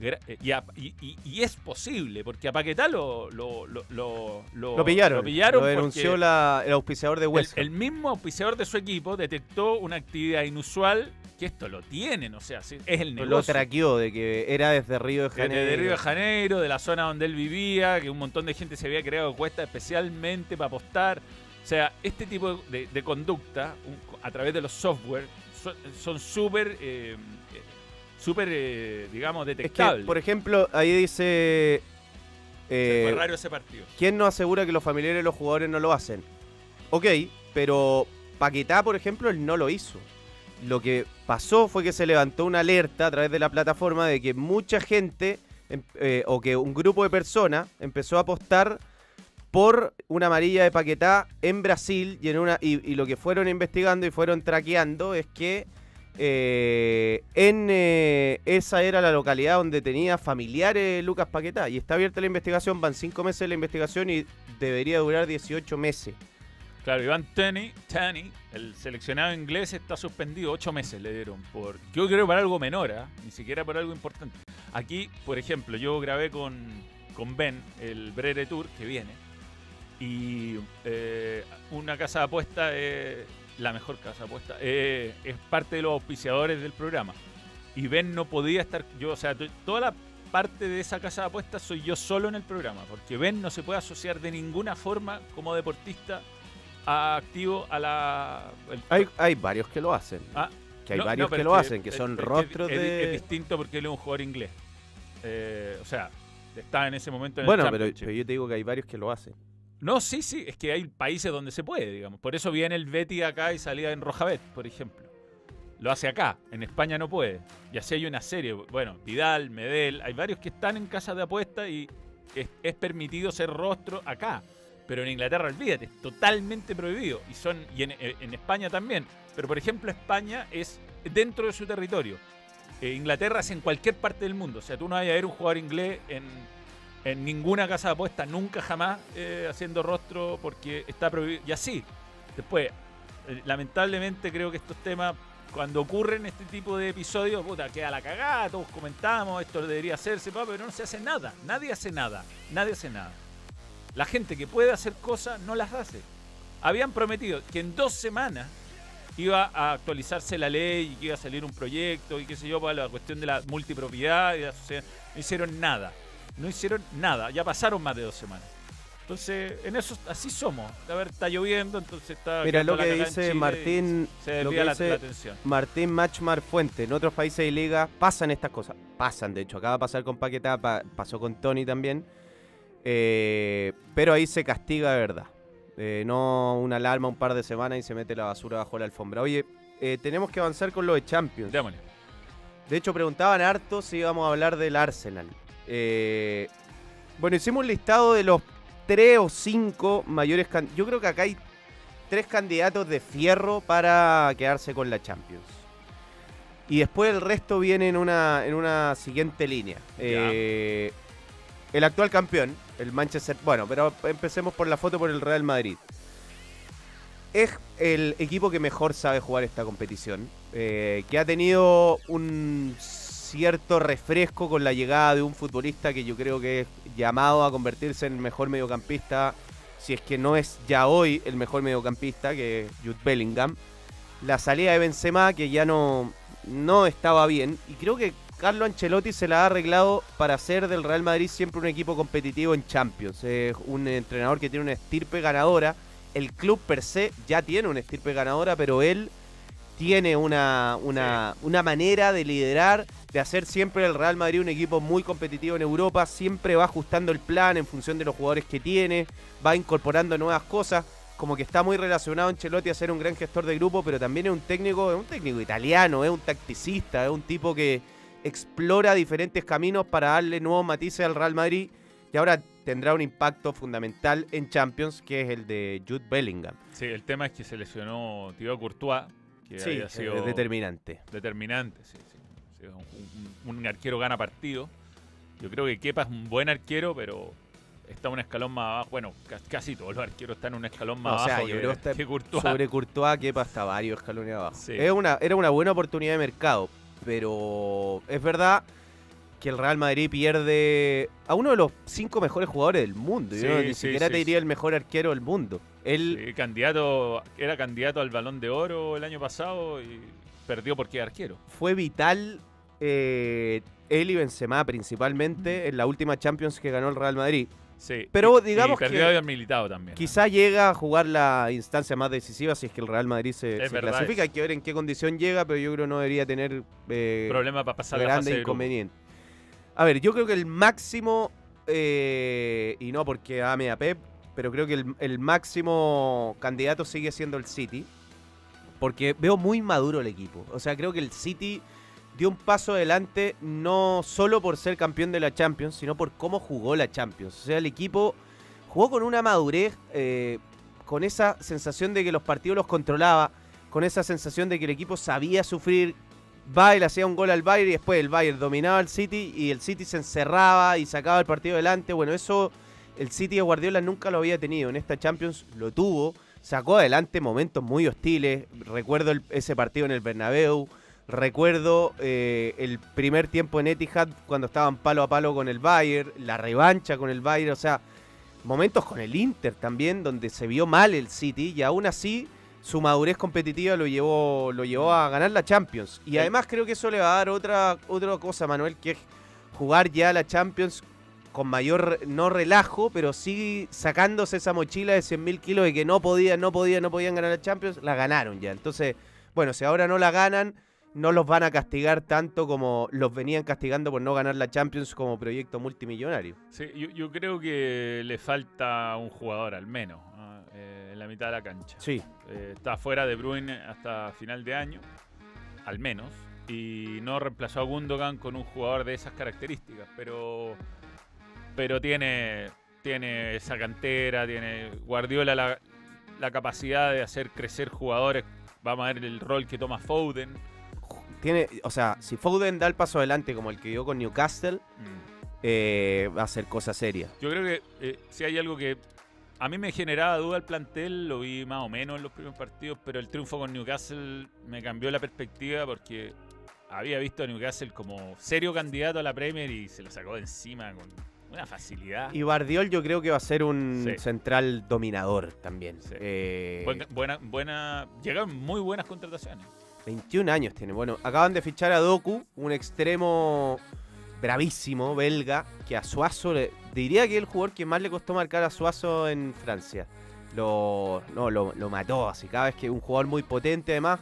Speaker 3: eh, y, a- y- y- y es posible, porque a Paquetá lo, lo, lo, lo, lo-
Speaker 4: Lo pillaron.
Speaker 3: Lo pillaron
Speaker 4: Lo denunció la- el auspiciador de West
Speaker 3: el mismo auspiciador de su equipo detectó una actividad inusual que esto lo tienen, o sea, es el
Speaker 4: Lo
Speaker 3: negocio.
Speaker 4: traqueó de que era desde Río de Janeiro.
Speaker 3: de Río de Janeiro, de la zona donde él vivía, que un montón de gente se había creado cuesta especialmente para apostar. O sea, este tipo de, de conducta un- a través de los software son- súper, eh, eh, súper, eh, digamos,
Speaker 4: Es que,
Speaker 3: detectables.
Speaker 4: por ejemplo, ahí dice... eh,
Speaker 3: Fue raro ese partido.
Speaker 4: ¿Quién nos asegura que los familiares de los jugadores no lo hacen? Ok, pero Paquetá, por ejemplo, él no lo hizo. Lo que pasó fue que se levantó una alerta a través de la plataforma de que mucha gente, em- eh, o que un grupo de personas, empezó a apostar por una amarilla de Paquetá en Brasil y, en una, y, lo que fueron investigando y fueron traqueando es que eh, en eh, esa era la localidad donde tenía familiares Lucas Paquetá y está abierta la investigación, van cinco meses la investigación y debería durar 18 meses.
Speaker 3: Claro, Iván Tani, Tani, el seleccionado inglés, está suspendido. Ocho meses le dieron por. Yo creo para algo menor, ¿ah? ni siquiera por algo importante. Aquí, por ejemplo, yo grabé con, con Ben el Brere Tour que viene. Y eh, una casa de apuesta, eh, la mejor casa de apuesta, eh, es parte de los auspiciadores del programa. Y Ben no podía estar. Yo, o sea, to- toda la parte de esa casa de apuestas soy yo solo en el programa. Porque Ben no se puede asociar de ninguna forma como deportista a- activo a la. el-
Speaker 4: Hay, hay varios que lo hacen.
Speaker 3: Ah,
Speaker 4: que hay
Speaker 3: no,
Speaker 4: varios
Speaker 3: no,
Speaker 4: que lo hacen, que son
Speaker 3: es
Speaker 4: rostros
Speaker 3: es,
Speaker 4: de...
Speaker 3: Es distinto porque él es un jugador inglés. Eh, o sea, está en ese momento en
Speaker 4: bueno,
Speaker 3: el
Speaker 4: pero, pero yo te digo que hay varios que lo hacen.
Speaker 3: No, sí, sí, es que hay países donde se puede, digamos. Por eso viene el Betty acá y salía en Rojabet, por ejemplo. Lo hace acá, en España no puede. Y así hay una serie, bueno, Vidal, Medel, hay varios que están en casas de apuestas y es, permitido ser rostro acá. Pero en Inglaterra, olvídate, es totalmente prohibido. Y son y en, en España también. Pero por ejemplo, España es dentro de su territorio. Eh, Inglaterra es en cualquier parte del mundo. O sea, tú no vas a ver un jugador inglés en, en ninguna casa de apuestas, nunca jamás eh, haciendo rostro porque está prohibido. Y así. Después, eh, lamentablemente creo que estos temas, cuando ocurren este tipo de episodios, puta, queda la cagada, todos comentamos, esto debería hacerse, pero no se hace nada. Nadie hace nada. Nadie hace nada. La gente que puede hacer cosas no las hace. Habían prometido que en dos semanas iba a actualizarse la ley y que iba a salir un proyecto y qué sé yo para la cuestión de la multipropiedad y la sociedad. No hicieron nada. No hicieron nada. Ya pasaron más de dos semanas. Entonces, en eso así somos. A ver, está lloviendo, entonces está.
Speaker 4: Mira lo que dice Martín,
Speaker 3: Se
Speaker 4: lo
Speaker 3: desvía
Speaker 4: que
Speaker 3: la, atención.
Speaker 4: Martín Machmar Fuente. En otros países y ligas pasan estas cosas. Pasan, de hecho. Acaba de pasar con Paquetá, pa- pasó con Tony también. Eh, pero ahí se castiga de verdad. Eh, no una alarma un par de semanas y se mete la basura bajo la alfombra. Oye, eh, tenemos que avanzar con lo de Champions.
Speaker 3: Démosle.
Speaker 4: De hecho, preguntaban harto si íbamos a hablar del Arsenal. Eh, bueno, hicimos un listado de los tres o cinco mayores. can- Yo creo que acá hay tres candidatos de fierro para quedarse con la Champions. Y después el resto viene en una, en una siguiente línea. Eh, el actual campeón, el Manchester. Bueno, pero empecemos por la foto por el Real Madrid. Es el equipo que mejor sabe jugar esta competición. eh, que ha tenido un cierto refresco con la llegada de un futbolista que yo creo que es llamado a convertirse en el mejor mediocampista. Si es que no es ya hoy el mejor mediocampista, que es Jude Bellingham. La salida de Benzema, que ya no, no estaba bien. Y creo que Carlo Ancelotti se la ha arreglado para hacer del Real Madrid siempre un equipo competitivo en Champions. Es un entrenador que tiene una estirpe ganadora. El club per se ya tiene una estirpe ganadora, pero él tiene una, una, una manera de liderar, de hacer siempre el Real Madrid un equipo muy competitivo en Europa. Siempre va ajustando el plan en función de los jugadores que tiene, va incorporando nuevas cosas. Como que está muy relacionado Ancelotti a ser un gran gestor de grupo, pero también es un técnico, es un técnico italiano, es un tacticista, es un tipo que explora diferentes caminos para darle nuevos matices al Real Madrid y ahora tendrá un impacto fundamental en Champions, que es el de Jude Bellingham.
Speaker 3: Sí, el tema es que se lesionó Thibaut Courtois, que
Speaker 4: Sí,
Speaker 3: había sido
Speaker 4: determinante.
Speaker 3: determinante. Sí, un, arquero gana partido. Yo creo que Kepa es un buen arquero, pero está un escalón más abajo. Bueno, ca- casi todos los arqueros están un escalón más
Speaker 4: o sea,
Speaker 3: abajo
Speaker 4: yo
Speaker 3: que,
Speaker 4: creo que está
Speaker 3: que Courtois.
Speaker 4: sobre Courtois que hasta varios escalones abajo.
Speaker 3: Sí.
Speaker 4: Es una, era una buena oportunidad de mercado, pero es verdad que el Real Madrid pierde a uno de los cinco mejores jugadores del mundo. Yo
Speaker 3: Sí,
Speaker 4: ni
Speaker 3: sí,
Speaker 4: siquiera te diría el mejor arquero del mundo. Él
Speaker 3: candidato, era candidato al Balón de Oro el año pasado y perdió porque es arquero.
Speaker 4: fue vital, eh, él y Benzema principalmente, en la última Champions que ganó el Real Madrid.
Speaker 3: Sí.
Speaker 4: Pero
Speaker 3: y-
Speaker 4: digamos
Speaker 3: y perdió
Speaker 4: que
Speaker 3: militado también.
Speaker 4: Quizá llega a jugar la instancia más decisiva si es que el Real Madrid se, se clasifica. Hay que ver en qué condición llega, pero yo creo que no debería tener eh,
Speaker 3: Problema para pasar la
Speaker 4: grande
Speaker 3: fase grupo.
Speaker 4: inconveniente. A ver, yo creo que el máximo, eh, y no porque ame a Pep, pero creo que el, el máximo candidato sigue siendo el City, porque veo muy maduro el equipo. O sea, creo que el City dio un paso adelante no solo por ser campeón de la Champions, sino por cómo jugó la Champions. O sea, el equipo jugó con una madurez, eh, con esa sensación de que los partidos los controlaba, con esa sensación de que el equipo sabía sufrir. Bayern hacía un gol al Bayern y después el Bayern dominaba al City y el City se encerraba y sacaba el partido adelante. Bueno, eso el City de Guardiola nunca lo había tenido. En esta Champions lo tuvo. Sacó adelante momentos muy hostiles. Recuerdo ese partido en el Bernabéu. Recuerdo eh, el primer tiempo en Etihad cuando estaban palo a palo con el Bayern. La revancha con el Bayern. O sea, momentos con el Inter también donde se vio mal el City y aún así su madurez competitiva lo llevó, lo llevó a ganar la Champions. Y además creo que eso le va a dar otra, otra cosa, Manuel, que es jugar ya la Champions con mayor, no relajo, pero sí sacándose esa mochila de 100.000 kilos de que no podían, no podían, no podían ganar la Champions, la ganaron ya. Entonces, bueno, si ahora no la ganan, no los van a castigar tanto como los venían castigando por no ganar la Champions como proyecto multimillonario.
Speaker 3: Sí, yo, yo creo que le falta un jugador al menos eh, en la mitad de la cancha.
Speaker 4: Sí.
Speaker 3: Eh, está fuera de Bruin hasta final de año, al menos, y no reemplazó a Gundogan con un jugador de esas características, pero pero tiene tiene esa cantera, tiene Guardiola la, la capacidad de hacer crecer jugadores. Vamos a ver el rol que toma Foden.
Speaker 4: Tiene, o sea, si Foden da el paso adelante como el que dio con Newcastle, eh, va a ser cosa seria.
Speaker 3: Yo creo que eh, si hay algo que a mí me generaba duda el plantel, lo vi más o menos en los primeros partidos, pero el triunfo con Newcastle me cambió la perspectiva porque había visto a Newcastle como serio candidato a la Premier y se lo sacó de encima con una facilidad.
Speaker 4: Y Bardiol yo creo que va a ser un
Speaker 3: Sí.
Speaker 4: central dominador también. Eh,
Speaker 3: Buen- buena, buena, llegaron muy buenas contrataciones.
Speaker 4: 21 años tiene. Bueno, acaban de fichar a Doku, un extremo bravísimo, belga, que a Suazo, le, diría que es el jugador que más le costó marcar a Suazo en Francia. Lo, no, lo, lo mató así, cada vez que un jugador muy potente además.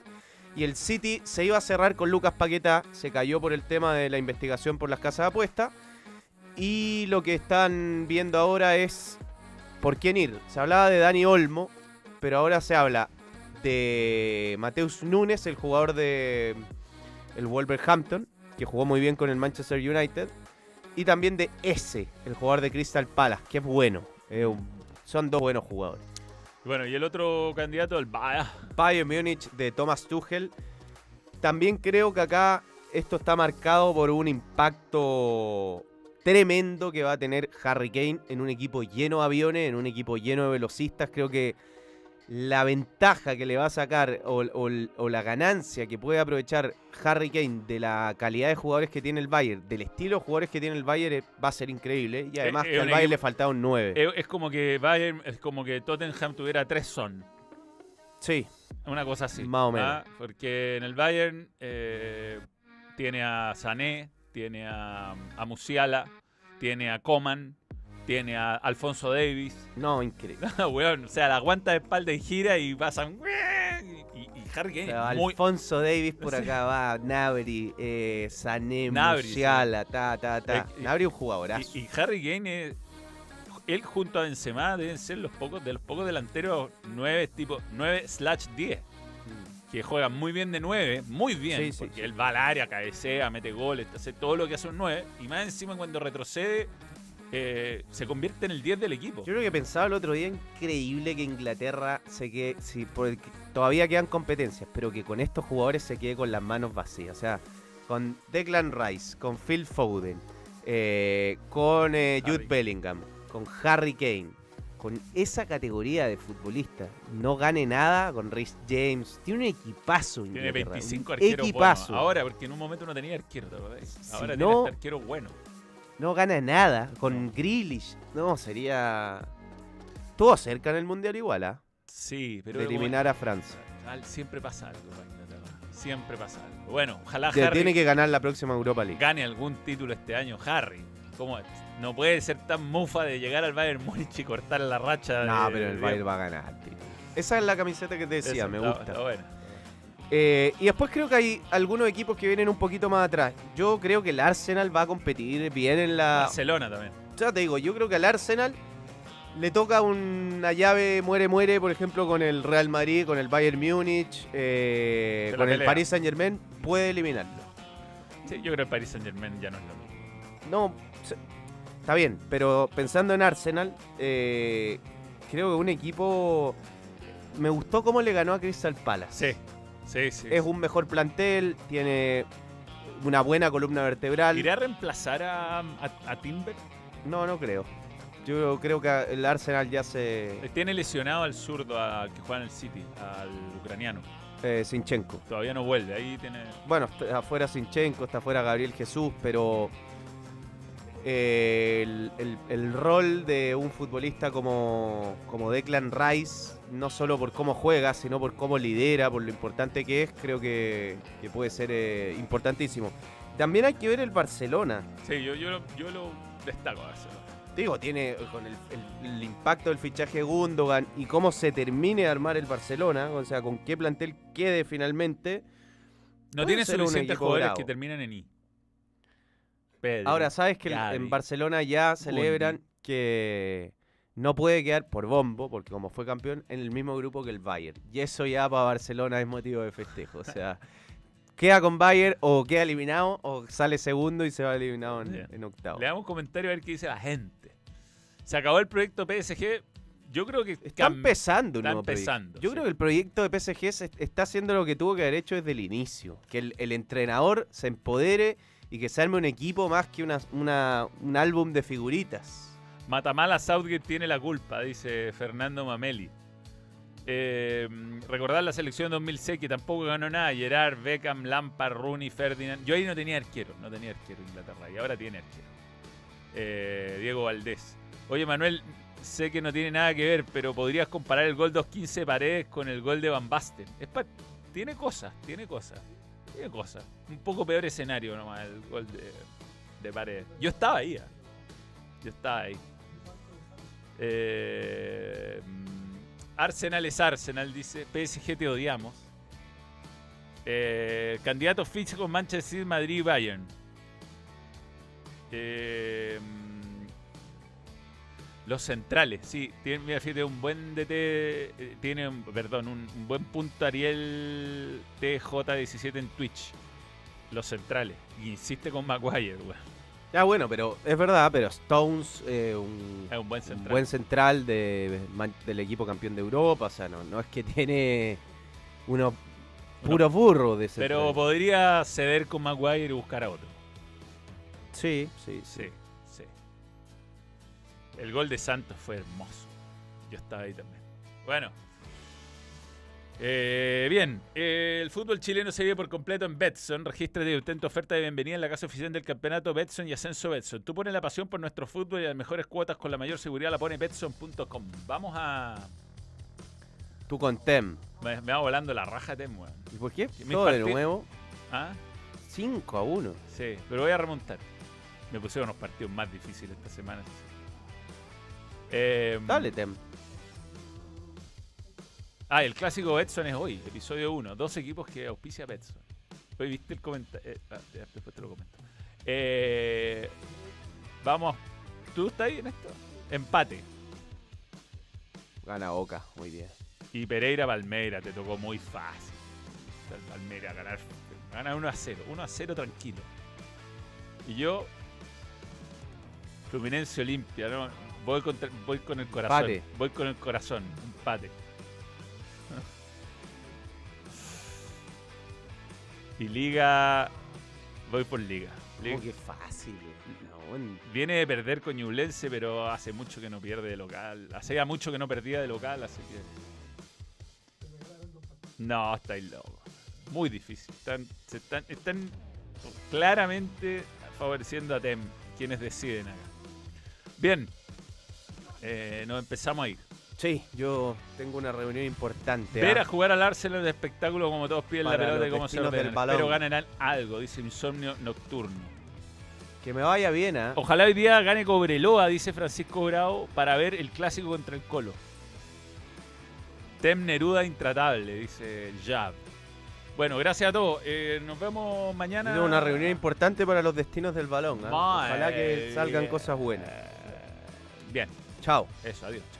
Speaker 4: Y el City se iba a cerrar con Lucas Paqueta, se cayó por el tema de la investigación por las casas de apuesta. Y lo que están viendo ahora es por quién ir. Se hablaba de Dani Olmo, pero ahora se habla de Mateus Nunes, el jugador de el Wolverhampton, que jugó muy bien con el Manchester United, y también de ese, el jugador de Crystal Palace, que es bueno. Un- son dos buenos jugadores.
Speaker 3: Bueno, y el otro candidato, el Bayern.
Speaker 4: Bayern Múnich de Thomas Tuchel. También creo que acá esto está marcado por un impacto tremendo que va a tener Harry Kane en un equipo lleno de aviones, en un equipo lleno de velocistas. Creo que la ventaja que le va a sacar o, o- o la ganancia que puede aprovechar Harry Kane de la calidad de jugadores que tiene el Bayern, del estilo de jugadores que tiene el Bayern, eh, va a ser increíble. Y además
Speaker 3: eh,
Speaker 4: que al Bayern le faltaba un 9.
Speaker 3: Es, es como que Bayern, es como que Tottenham tuviera tres son.
Speaker 4: sí,
Speaker 3: Una cosa así.
Speaker 4: Más o menos.
Speaker 3: ¿ah? Porque en el Bayern eh, tiene a Sané, tiene a, a Musiala, tiene a Coman, tiene a Alfonso Davis.
Speaker 4: no, increíble.
Speaker 3: Weón, o sea, la aguanta de espalda y gira y pasan. Y, y Harry Kane muy.
Speaker 4: Alfonso Davis por acá va, Nabri, eh, Sané, Musiala, ta, ta, ta.
Speaker 3: Eh,
Speaker 4: Nabri un jugadorazo.
Speaker 3: Y, y Harry Kane es. Él junto a Benzema deben ser los pocos de los pocos delanteros 9 tipo 9 slash 10 que juegan muy bien de 9, muy bien,
Speaker 4: sí,
Speaker 3: porque
Speaker 4: sí.
Speaker 3: él va al área, cabecea, mete goles, hace todo lo que hace un 9 y más encima cuando retrocede eh, se convierte en el 10 del equipo.
Speaker 4: Yo creo que pensaba el otro día increíble que Inglaterra se quede, si por todavía quedan competencias, pero que con estos jugadores se quede con las manos vacías. O sea, con Declan Rice, con Phil Foden, eh, con eh, Jude. Bellingham, con Harry Kane, con esa categoría de futbolistas, no gane nada con Rhys James. Tiene un equipazo.
Speaker 3: Tiene
Speaker 4: Inglaterra,
Speaker 3: 25
Speaker 4: un
Speaker 3: arqueros
Speaker 4: equipazo.
Speaker 3: Ahora, porque en un momento no tenía arquero.
Speaker 4: Si
Speaker 3: Ahora
Speaker 4: no-
Speaker 3: tiene este arquero bueno.
Speaker 4: No gana nada. Con Grealish. No, sería. Estuvo cerca en el mundial igual, ¿ah?
Speaker 3: Sí, pero
Speaker 4: De eliminar a Francia.
Speaker 3: Siempre pasa algo para Inglaterra. Siempre pasa algo. Bueno, ojalá
Speaker 4: Que
Speaker 3: Harry
Speaker 4: tiene que ganar la próxima Europa League.
Speaker 3: gane algún título este año. Harry, ¿cómo es? No puede ser tan mufa de llegar al Bayern Múnich y cortar la racha.
Speaker 4: No,
Speaker 3: de-
Speaker 4: pero el Bayern va a ganar, tío. Esa es la camiseta que te decía,
Speaker 3: Eso,
Speaker 4: me
Speaker 3: está-
Speaker 4: gusta.
Speaker 3: está bueno.
Speaker 4: Eh, y después creo que hay algunos equipos que vienen un poquito más atrás. Yo creo que el Arsenal va a competir bien en la.
Speaker 3: Barcelona también.
Speaker 4: Ya te digo, yo creo que al Arsenal le toca una llave muere-muere, por ejemplo, con el Real Madrid, con el Bayern Múnich, eh, con el. Paris Saint Germain, puede eliminarlo.
Speaker 3: Sí, yo creo que el Paris Saint Germain ya no es lo mismo.
Speaker 4: No, está bien, pero pensando en Arsenal, eh, creo que un equipo. Me gustó cómo le ganó a Crystal Palace.
Speaker 3: Sí, sí, sí.
Speaker 4: Es un mejor plantel, tiene una buena columna vertebral.
Speaker 3: ¿Irá a reemplazar a, a- a Timber?
Speaker 4: No, no creo. Yo creo que el Arsenal ya se.
Speaker 3: Tiene lesionado al zurdo al que juega en el City, al ucraniano.
Speaker 4: Eh, Sinchenko.
Speaker 3: Todavía no vuelve. Ahí tiene.
Speaker 4: Bueno, está afuera Sinchenko, está afuera Gabriel Jesús, pero eh, el, el- el rol de un futbolista como, como Declan Rice, no solo por cómo juega, sino por cómo lidera, por lo importante que es, creo que, que puede ser eh, importantísimo. También hay que ver el Barcelona.
Speaker 3: Sí, yo, yo, lo- yo lo destaco a Barcelona.
Speaker 4: Digo, tiene con el, el- el impacto del fichaje de Gundogan y cómo se termine de armar el Barcelona, o sea, con qué plantel quede finalmente.
Speaker 3: No tiene suficientes jugadores
Speaker 4: bravo.
Speaker 3: que terminan en I.
Speaker 4: Ahora, ¿sabes que en Barcelona ya celebran que no puede quedar por bombo, porque como fue campeón, en el mismo grupo que el Bayern? Y eso ya para Barcelona es motivo de festejo. O sea, queda con Bayern o queda eliminado o sale segundo y se va eliminado en, en octavo.
Speaker 3: Le damos un comentario a ver qué dice la gente. Se acabó el proyecto PSG. Yo creo que
Speaker 4: Está empezando un
Speaker 3: está
Speaker 4: nuevo
Speaker 3: empezando,
Speaker 4: Yo
Speaker 3: sí.
Speaker 4: creo que el proyecto de PSG se- está haciendo lo que tuvo que haber hecho desde el inicio. Que el, el entrenador se empodere y que se arme un equipo más que una, una- un álbum de figuritas.
Speaker 3: Matamala Southgate tiene la culpa, dice Fernando Mameli. Eh, recordar la selección 2006 que tampoco ganó nada. Gerard, Beckham, Lampard, Rooney, Ferdinand. Yo ahí no tenía arquero, no tenía arquero Inglaterra y ahora tiene arquero. Eh, Diego Valdés. Oye Manuel, sé que no tiene nada que ver, pero podrías comparar el gol 2-15 de Paredes con el gol de Van Basten. Es pa- tiene cosas, tiene cosas, tiene cosas. Un poco peor escenario nomás el gol de, de pared. Yo estaba ahí. ah. Yo estaba ahí. Eh, Arsenal es Arsenal, dice. PSG te odiamos. Eh, candidatos físicos Manchester City, Madrid Bayern. Eh, los centrales, sí. Tiene, mira, fíjate, un buen DT. eh, Tiene, perdón, un, un buen punto Ariel TJ17 en Twitch. Los centrales. Y insiste con Maguire, weón.
Speaker 4: Ya bueno, pero es verdad, pero Stones, eh, un,
Speaker 3: Es un buen
Speaker 4: un
Speaker 3: central.
Speaker 4: buen central de, Man- del equipo campeón de Europa, o sea, no, no es que tiene uno puro burro de ese
Speaker 3: Pero podría ceder con Maguire y buscar a otro.
Speaker 4: Sí, sí, sí.
Speaker 3: Sí, sí. El gol de Santos fue hermoso. Yo estaba ahí también. Bueno. Eh, bien, eh, el fútbol chileno se vive por completo en Betson. Regístrate y obtén tu oferta de bienvenida en la casa oficial del campeonato Betson y Ascenso Betson. Tú pones la pasión por nuestro fútbol y las mejores cuotas con la mayor seguridad la pone Betson.com. Vamos a...
Speaker 4: Tú con Tem.
Speaker 3: Me, me va volando la raja Tem, weón.
Speaker 4: ¿Y por qué? Todo de nuevo.
Speaker 3: ¿Ah?
Speaker 4: 5 a 1.
Speaker 3: Sí, pero voy a remontar. Me pusieron unos partidos más difíciles esta semana. Eh,
Speaker 4: Dale, Tem.
Speaker 3: Ah, el clásico Betson es hoy, episodio 1. Dos equipos que auspicia Betson. Hoy viste el comentario. después te lo comento. Eh, vamos. ¿Tú estás ahí en esto? Empate.
Speaker 4: Gana Boca, muy bien.
Speaker 3: Y Pereira Palmeira te tocó muy fácil. Palmeira ganar. Gana 1 a 0. 1 a 0 tranquilo. Y yo. Fluminense Olimpia, ¿no? Voy, contra- voy con el corazón.
Speaker 4: Empate.
Speaker 3: Voy con el corazón. Empate. Y Liga. Voy por Liga. Liga.
Speaker 4: Oh, qué fácil. no.
Speaker 3: Viene de perder con Ñublense, pero hace mucho que no pierde de local. Hacía mucho que no perdía de local, así que. No, estáis loco. Muy difícil. Están, se están, están claramente favoreciendo a Tem, quienes deciden acá. Bien. Eh, nos empezamos a ir.
Speaker 4: Sí, yo tengo una reunión importante.
Speaker 3: Ver
Speaker 4: ¿ah?
Speaker 3: a jugar al Arsenal de espectáculo como todos piden la
Speaker 4: Para
Speaker 3: pelota
Speaker 4: los
Speaker 3: y cómo se
Speaker 4: balón.
Speaker 3: Pero ganarán algo, dice Insomnio Nocturno.
Speaker 4: Que me vaya bien, ¿ah?
Speaker 3: Ojalá hoy día gane Cobreloa, dice Francisco Bravo, para ver el clásico contra el Colo. Tem Neruda intratable, dice Jab. Bueno, gracias a todos. Eh, nos vemos mañana.
Speaker 4: Tengo una reunión importante para los destinos del balón.
Speaker 3: Muy
Speaker 4: Ojalá que salgan cosas buenas.
Speaker 3: Bien,
Speaker 4: Chao.
Speaker 3: eso, adiós.